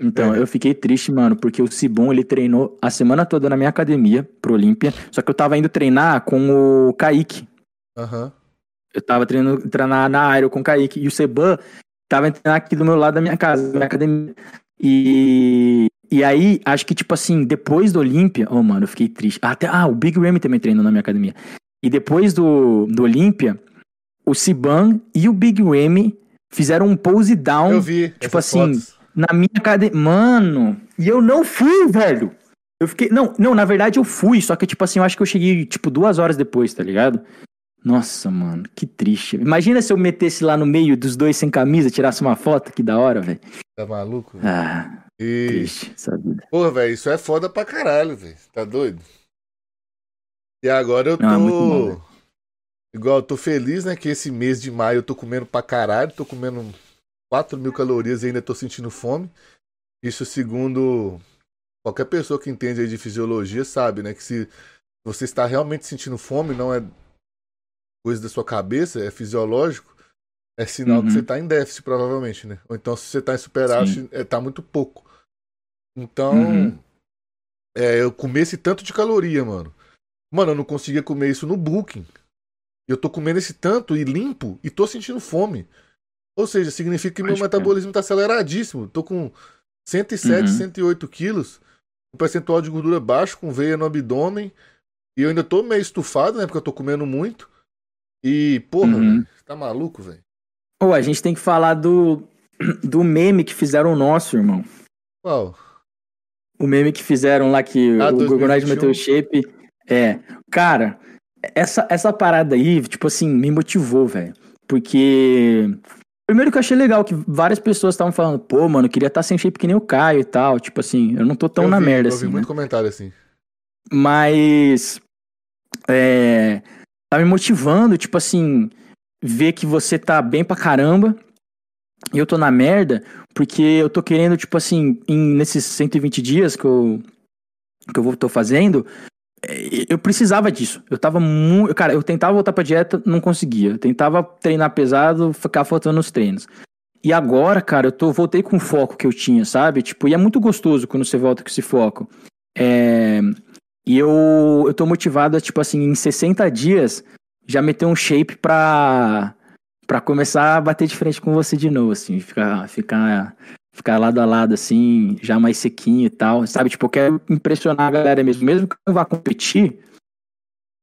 Então, É. eu fiquei triste, mano, porque o Sibon, ele treinou a semana toda na minha academia, pro Olímpia, só que eu tava indo treinar com o Kaique. Aham. Eu tava treinando treinar na Aero com o Kaique. E o Seban tava treinando aqui do meu lado da minha casa, da minha academia. E, e aí, acho que, tipo assim, depois do Olímpia. Oh, mano, eu fiquei triste. Até, ah, o Big Ramy também treinou na minha academia. E depois do, do Olímpia, o Siban e o Big Ramy fizeram um pose down Eu vi. tipo assim, fotos. na minha academia. Mano, e eu não fui, velho. Eu fiquei. Não, não, na verdade eu fui, só que, tipo assim, eu acho que eu cheguei, tipo, duas horas depois, tá ligado? Nossa, mano, que triste. Imagina se eu metesse lá no meio dos dois sem camisa, tirasse uma foto, que da hora, velho. Tá maluco? Ah, E... triste essa vida. Porra, velho, isso é foda pra caralho, velho. Tá doido? E agora eu tô. Ah, muito bom. Igual, eu tô feliz, né? Que esse mês de maio eu tô comendo pra caralho. Tô comendo 4 mil calorias e ainda tô sentindo fome. Isso segundo qualquer pessoa que entende aí de fisiologia sabe, né? Que se você está realmente sentindo fome, não é coisa da sua cabeça, é fisiológico. É sinal Uhum. que você tá em déficit, provavelmente, né? Ou então, se você tá em superávit, é, tá muito pouco. Então, Uhum. é, eu comer esse tanto de caloria, mano. Mano, eu não conseguia comer isso no Booking. Eu tô comendo esse tanto e limpo e tô sentindo fome. Ou seja, significa que meu metabolismo tá aceleradíssimo. Tô com 107, Uhum. 108 quilos, um percentual de gordura baixo, com veia no abdômen. E eu ainda tô meio estufado, né? Porque eu tô comendo muito. E, porra, Uhum. velho, tá maluco, velho? Ô, a gente tem que falar do, do meme que fizeram o nosso, irmão. Qual? O meme que fizeram lá que Ah, o 2021. Gorgonoid meteu o shape. É. Cara, essa, essa parada aí, tipo assim, me motivou, velho. Porque. Primeiro que eu achei legal que várias pessoas estavam falando, pô, mano, eu queria estar sem shape que nem o Caio e tal. Tipo assim, eu não tô tão eu na vi, merda eu assim. vi né? muito comentário assim. Mas. É. Tá me motivando, tipo assim, ver que você tá bem pra caramba. E eu tô na merda, porque eu tô querendo, tipo assim, em, nesses 120 dias que eu, que eu vou, tô fazendo, é, eu precisava disso. Eu tava muito. Cara, eu tentava voltar pra dieta, não conseguia. Eu tentava treinar pesado, ficar faltando nos treinos. E agora, cara, eu tô, voltei com o foco que eu tinha, sabe? Tipo, e é muito gostoso quando você volta com esse foco. É, e eu, eu tô motivado tipo assim, em 60 dias, já meter um shape pra, pra começar a bater de frente com você de novo, assim. Ficar, ficar, ficar lado a lado, assim, já mais sequinho e tal. Sabe? Tipo, eu quero impressionar a galera mesmo. Mesmo que eu não vá competir,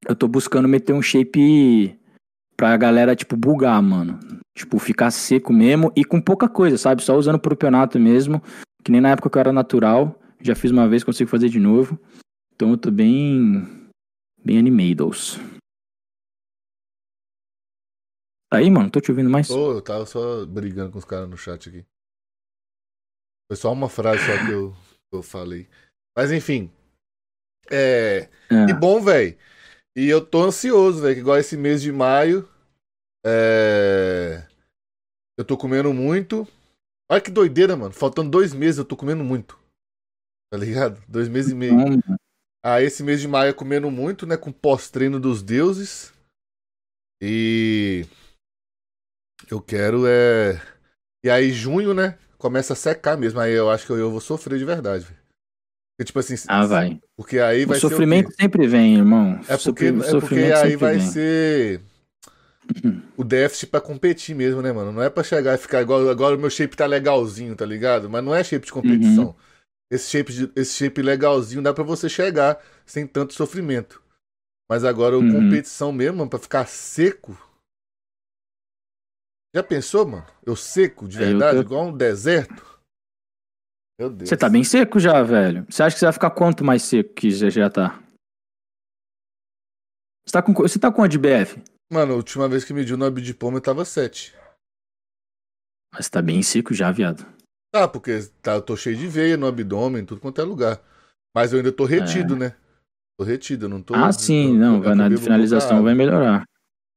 eu tô buscando meter um shape pra galera, tipo, bugar, mano. Tipo, ficar seco mesmo e com pouca coisa, sabe? Só usando propionato mesmo. Que nem na época que eu era natural. Já fiz uma vez, consigo fazer de novo. Então eu tô bem. Bem animados. Aí, mano, tô te ouvindo mais. Ô, eu tava só brigando com os caras no chat aqui. Foi só uma frase só que eu, eu falei. Mas enfim. É. É. Que bom, velho. E eu tô ansioso, velho. Que igual esse mês de maio. É. Eu tô comendo muito. Olha que doideira, mano. Faltando dois meses eu tô comendo muito. Tá ligado? Dois meses e meio. Ah, esse mês de maio comendo muito, né? Com pós-treino dos deuses. E. Eu quero é. E aí, junho, né? Começa a secar mesmo. Aí eu acho que eu, eu vou sofrer de verdade. Porque, tipo assim. Ah, vai. Porque aí O vai sofrimento ser. o sempre vem, irmão. É porque, é porque aí vai vem. ser. O déficit pra competir mesmo, né, mano? Não é pra chegar e ficar igual. Agora o meu shape tá legalzinho, tá ligado? Mas não é shape de competição. Uhum. Esse, shape de- esse shape legalzinho dá pra você chegar sem tanto sofrimento. Mas agora o Uhum. competição mesmo, mano, pra ficar seco. Já pensou, mano? Eu seco de É, eu verdade, tô- igual um deserto? Meu Deus. Você tá bem seco já, velho. Você acha que você vai ficar quanto mais seco que você já tá? Você tá com, você tá com onde, BF? Mano, a última vez que mediu no eu tava 7. Mas tá bem seco já, viado. Tá, porque tá, eu tô cheio de veia no abdômen, tudo quanto é lugar. Mas eu ainda tô retido, né? Tô retido, eu não tô. Ah, sim, tô- não, eu vai na finalização vai melhorar.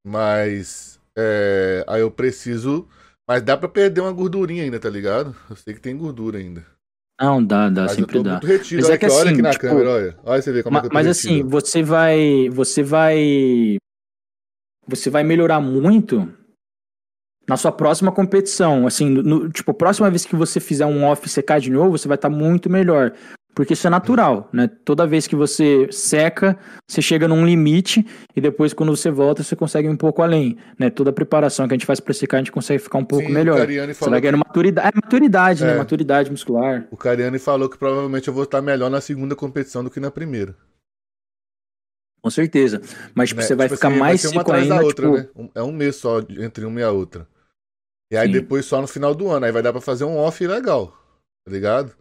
Mas. É, aí eu preciso. Mas dá pra perder uma gordurinha ainda, tá ligado? Eu sei que tem gordura ainda. Não, dá, dá, Mas sempre dá. Mas olha, é que aqui, olha assim, aqui na tipo, câmera, olha. Olha você vê como é que eu tô Mas retido. assim, você vai. Você vai. Você vai melhorar muito na sua próxima competição. Assim, no, tipo, próxima vez que você fizer um off e secar de novo, você vai estar muito melhor. Porque isso é natural, né? Toda vez que você seca, você chega num limite e depois, quando você volta, você consegue um pouco além, né? Toda a preparação que a gente faz pra secar, a gente consegue ficar um pouco Sim, melhor. Você falou, vai que, ganhando maturidade. É maturidade, né? É. Maturidade muscular. o Cariani falou que provavelmente eu vou estar melhor na segunda competição do que na primeira. Com certeza. Mas, tipo, né? você vai Tipo ficar assim, mais uma seco ainda, da outra, tipo, né? É um mês só entre uma e a outra. E aí Sim. depois só no final do ano. Aí vai dar pra fazer um off legal. Tá ligado?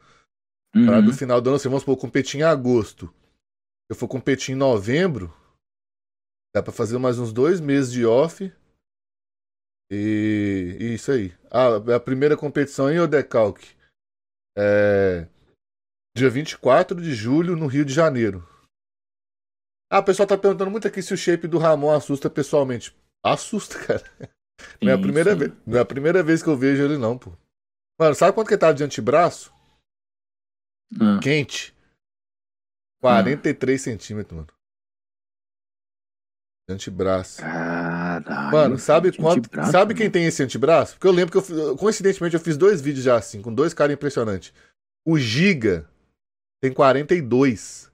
uhum. Para do final do ano, assim, vamos supor, competir em agosto. Se eu for competir em novembro, dá pra fazer mais uns dois meses de off. E, e isso aí. Ah, a primeira competição em Odecalque. É. Dia 24 de julho, no Rio de Janeiro. Ah, o pessoal tá perguntando muito aqui se o shape do Ramon assusta pessoalmente. Assusta, cara. Não é a primeira sim. vez. Não é a primeira vez que eu vejo ele, não, pô. Mano, sabe quanto que ele tava de antebraço? Ah. Quente. 43 centímetros, mano. De antebraço. Caralho. Mano, sabe quanto. sabe quem tem esse antebraço? Porque eu lembro que eu, coincidentemente eu fiz dois vídeos já assim, com dois caras impressionantes. O Giga tem 42.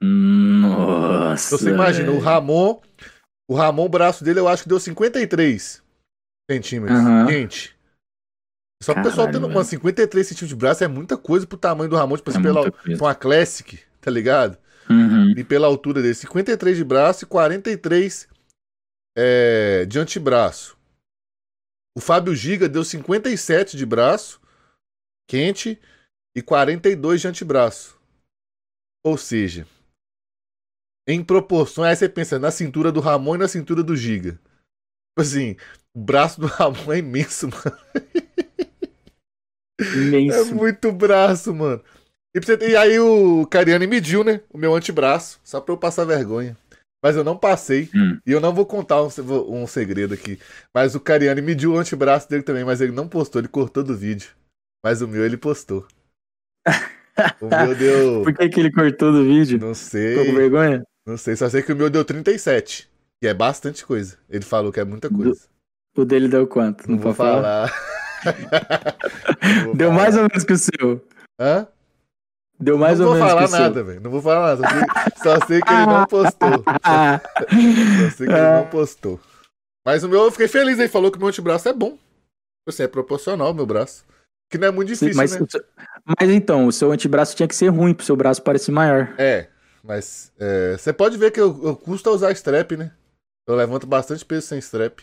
Nossa. Então você imagina, o velho. Ramon. O Ramon, o braço dele, eu acho que deu 53 centímetros. Aham. Quente. Só que o pessoal tendo, mano, 53 centímetros de braço é muita coisa pro tamanho do Ramon, tipo assim, É pela, coisa. uma Classic, tá ligado? Uhum. E pela altura dele, 53 de braço e 43 é, de antebraço. O Fábio Giga deu 57 de braço, quente, e 42 de antebraço. Ou seja, em proporções, aí você pensa na cintura do Ramon e na cintura do Giga. Tipo assim, o braço do Ramon é imenso, mano. É Imenso. muito braço, mano. E, e aí o Cariani mediu, né? O meu antebraço, só pra eu passar vergonha. Mas eu não passei. Hum. E eu não vou contar um, um segredo aqui. Mas o Cariani mediu o antebraço dele também, mas ele não postou, ele cortou do vídeo. Mas o meu ele postou. o meu deu. Por que, que ele cortou do vídeo? Não Ficou com sei. vergonha? Não sei. Só sei que o meu deu 37. Que é bastante coisa. Ele falou que é muita coisa. O dele deu quanto? Não, vou pode falar? falar. Não vou Deu falar. mais ou menos que o seu. Hã? Deu mais não ou vou menos falar que o nada, velho. Não vou falar nada. Só sei, que ele não postou. Só sei que ele não postou. Mas o meu, eu fiquei feliz. Ele falou que o meu antebraço é bom. Assim, é proporcional o meu braço. Que não é muito Sim, difícil, mas, né? mas então, o seu antebraço tinha que ser ruim pro seu braço parecer maior. É, mas é, você pode ver que eu, eu custo a usar strap, né? Eu levanto bastante peso sem strap.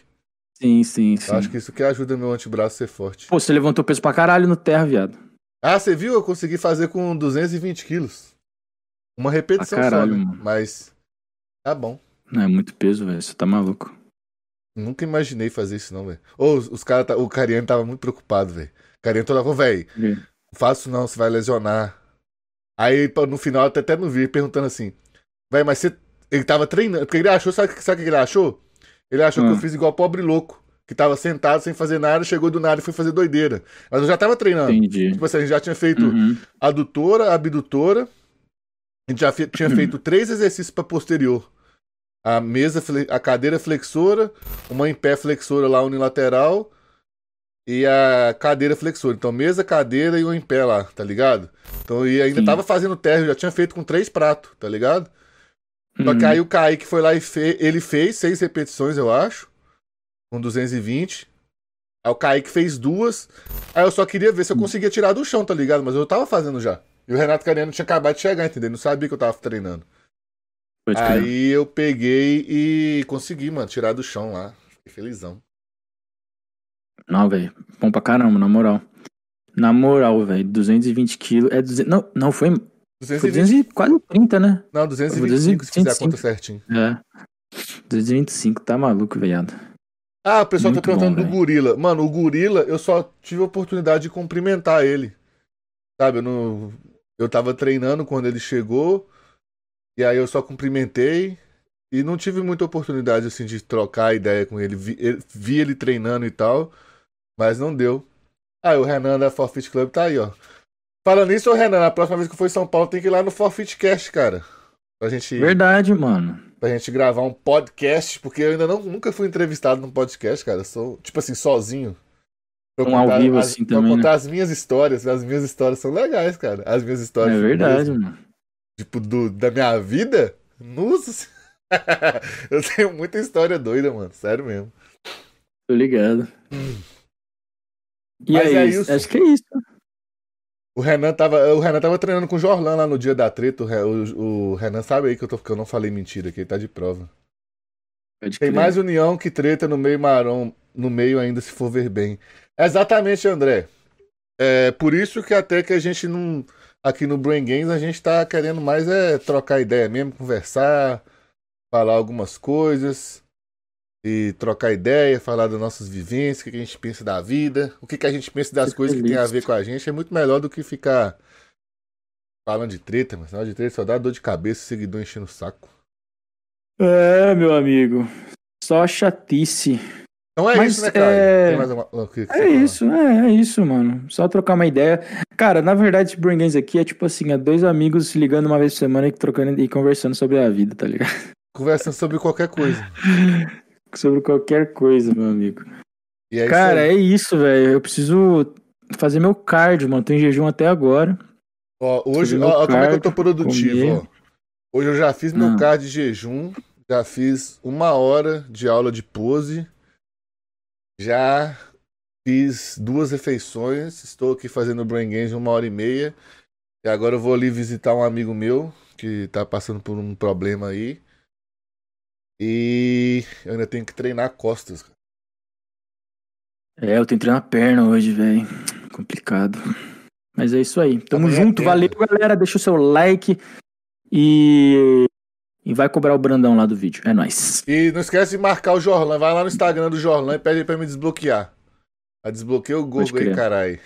Sim, sim, sim. Eu acho que isso que ajuda meu antebraço a ser forte. Pô, você levantou peso pra caralho no terra, viado. Ah, você viu? Eu consegui fazer com 220 quilos. Uma repetição Ah, caralho, só, né? mano. Mas tá bom. Não, é muito peso, velho. Você tá maluco. Nunca imaginei fazer isso, não, velho. Ô, os, os caras, tá- o Cariano tava muito preocupado, velho. O Cariano hora, velho, não faço não, você vai lesionar. Aí no final, até, até no vídeo, perguntando assim, velho, mas você. Ele tava treinando, porque ele achou, sabe, sabe o que ele achou? Ele achou que Ah. eu fiz igual pobre louco, que tava sentado sem fazer nada, chegou do nada e foi fazer doideira. Mas eu já tava treinando. Entendi. Tipo assim, a gente já tinha feito Uhum. adutora, abdutora. A gente já fe- tinha feito três exercícios para posterior. A mesa, a cadeira flexora, uma em pé flexora lá unilateral e a cadeira flexora. Então, mesa, cadeira e um em pé lá, tá ligado? Então, e ainda Sim. tava fazendo teste, já tinha feito com três pratos, tá ligado? Só que Uhum. aí o Kaique foi lá e fe... ele fez seis repetições, eu acho, com 220. Aí o Kaique fez duas. Aí eu só queria ver se eu Hum. conseguia tirar do chão, tá ligado? Mas eu tava fazendo já. E o Renato Cariano tinha acabado de chegar, entendeu? Não sabia que eu tava treinando. Aí eu peguei e consegui, mano, tirar do chão lá. Fiquei felizão. Não, velho. Bom pra caramba, na moral. Na moral, velho. 220 quilos. É 200... Não, não, foi, foi 220. 200 e quase 30, né? Não, 225, se fizer a 225. conta certinho. É. 225, tá maluco, velhado. Ah, o pessoal Muito tá perguntando bom, do gorila. Mano, o gorila, eu só tive a oportunidade de cumprimentar ele. Sabe, eu não. Eu tava treinando quando ele chegou. E aí eu só cumprimentei. E não tive muita oportunidade, assim, de trocar ideia com ele. Vi, ele- vi ele treinando e tal. Mas não deu. Ah, o Renan da Forfeit Club tá aí, ó. Falando nisso, ô Renan, na próxima vez que eu for em São Paulo, tem que ir lá no Forfeit Cast, cara. Pra gente, Verdade, mano. pra gente gravar um podcast, porque eu ainda não, nunca fui entrevistado num podcast, cara. Eu sou, tipo assim, sozinho. Pra Um ao contar vivo as- assim pra também, né? contar as minhas histórias. As minhas histórias são legais, cara. As minhas histórias. É verdade, mesmo, mano. tipo, do, da minha vida. Nossa. eu tenho muita história doida, mano. Sério mesmo. Tô ligado. E Mas aí, é isso. acho que é isso. O Renan tava, o Renan tava treinando com o Jorlan lá no dia da treta. O, o- o Renan sabe aí que eu, tô, que eu não falei mentira, que ele tá de prova. Pode Tem crer. mais união que treta no meio marrom, no meio ainda se for ver bem. Exatamente, André. É por isso que até que a gente não. Aqui no Brain Games a gente tá querendo mais é trocar ideia mesmo, conversar, falar algumas coisas. E trocar ideia, falar das nossas vivências, o que a gente pensa da vida, o que a gente pensa das coisas que tem a ver com a gente. É muito melhor do que ficar falando de treta, mas sinal de treta só dá dor de cabeça seguidor enchendo o saco. É, meu amigo. Só chatice. Então é Mas, isso, né, cara? é- o que É isso, é, é isso, mano. Só trocar uma ideia. Cara, na verdade, esse Brain Games aqui é tipo assim, é dois amigos se ligando uma vez por semana e trocando e conversando sobre a vida, tá ligado? Conversando sobre qualquer coisa. Sobre qualquer coisa, meu amigo. É Cara, isso é isso, velho. Eu preciso fazer meu cardio, mano. Tô em jejum até agora. Ó, hoje, ó, ó, como é que eu tô cardio, produtivo. Hoje eu já fiz meu Ah. card de jejum, já fiz uma hora de aula de pose, já fiz duas refeições, estou aqui fazendo o Brain Games uma hora e meia, e agora eu vou ali visitar um amigo meu que tá passando por um problema aí. E eu ainda tenho que treinar costas. cara. É, eu tenho que treinar a perna hoje, velho. Complicado. Mas é isso aí. Tamo Amanhã é junto. terça. Valeu, galera. Deixa o seu like e. E vai cobrar o Brandão lá do vídeo. É nóis. E não esquece de marcar o Jorlan. Vai lá no Instagram do Jorlan e pede pra me desbloquear. A desbloqueia o Gogo aí, carai.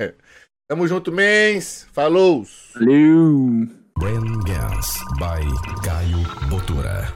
É. Tamo junto, mens. Falou! Valeu! Gans by Caio Botura.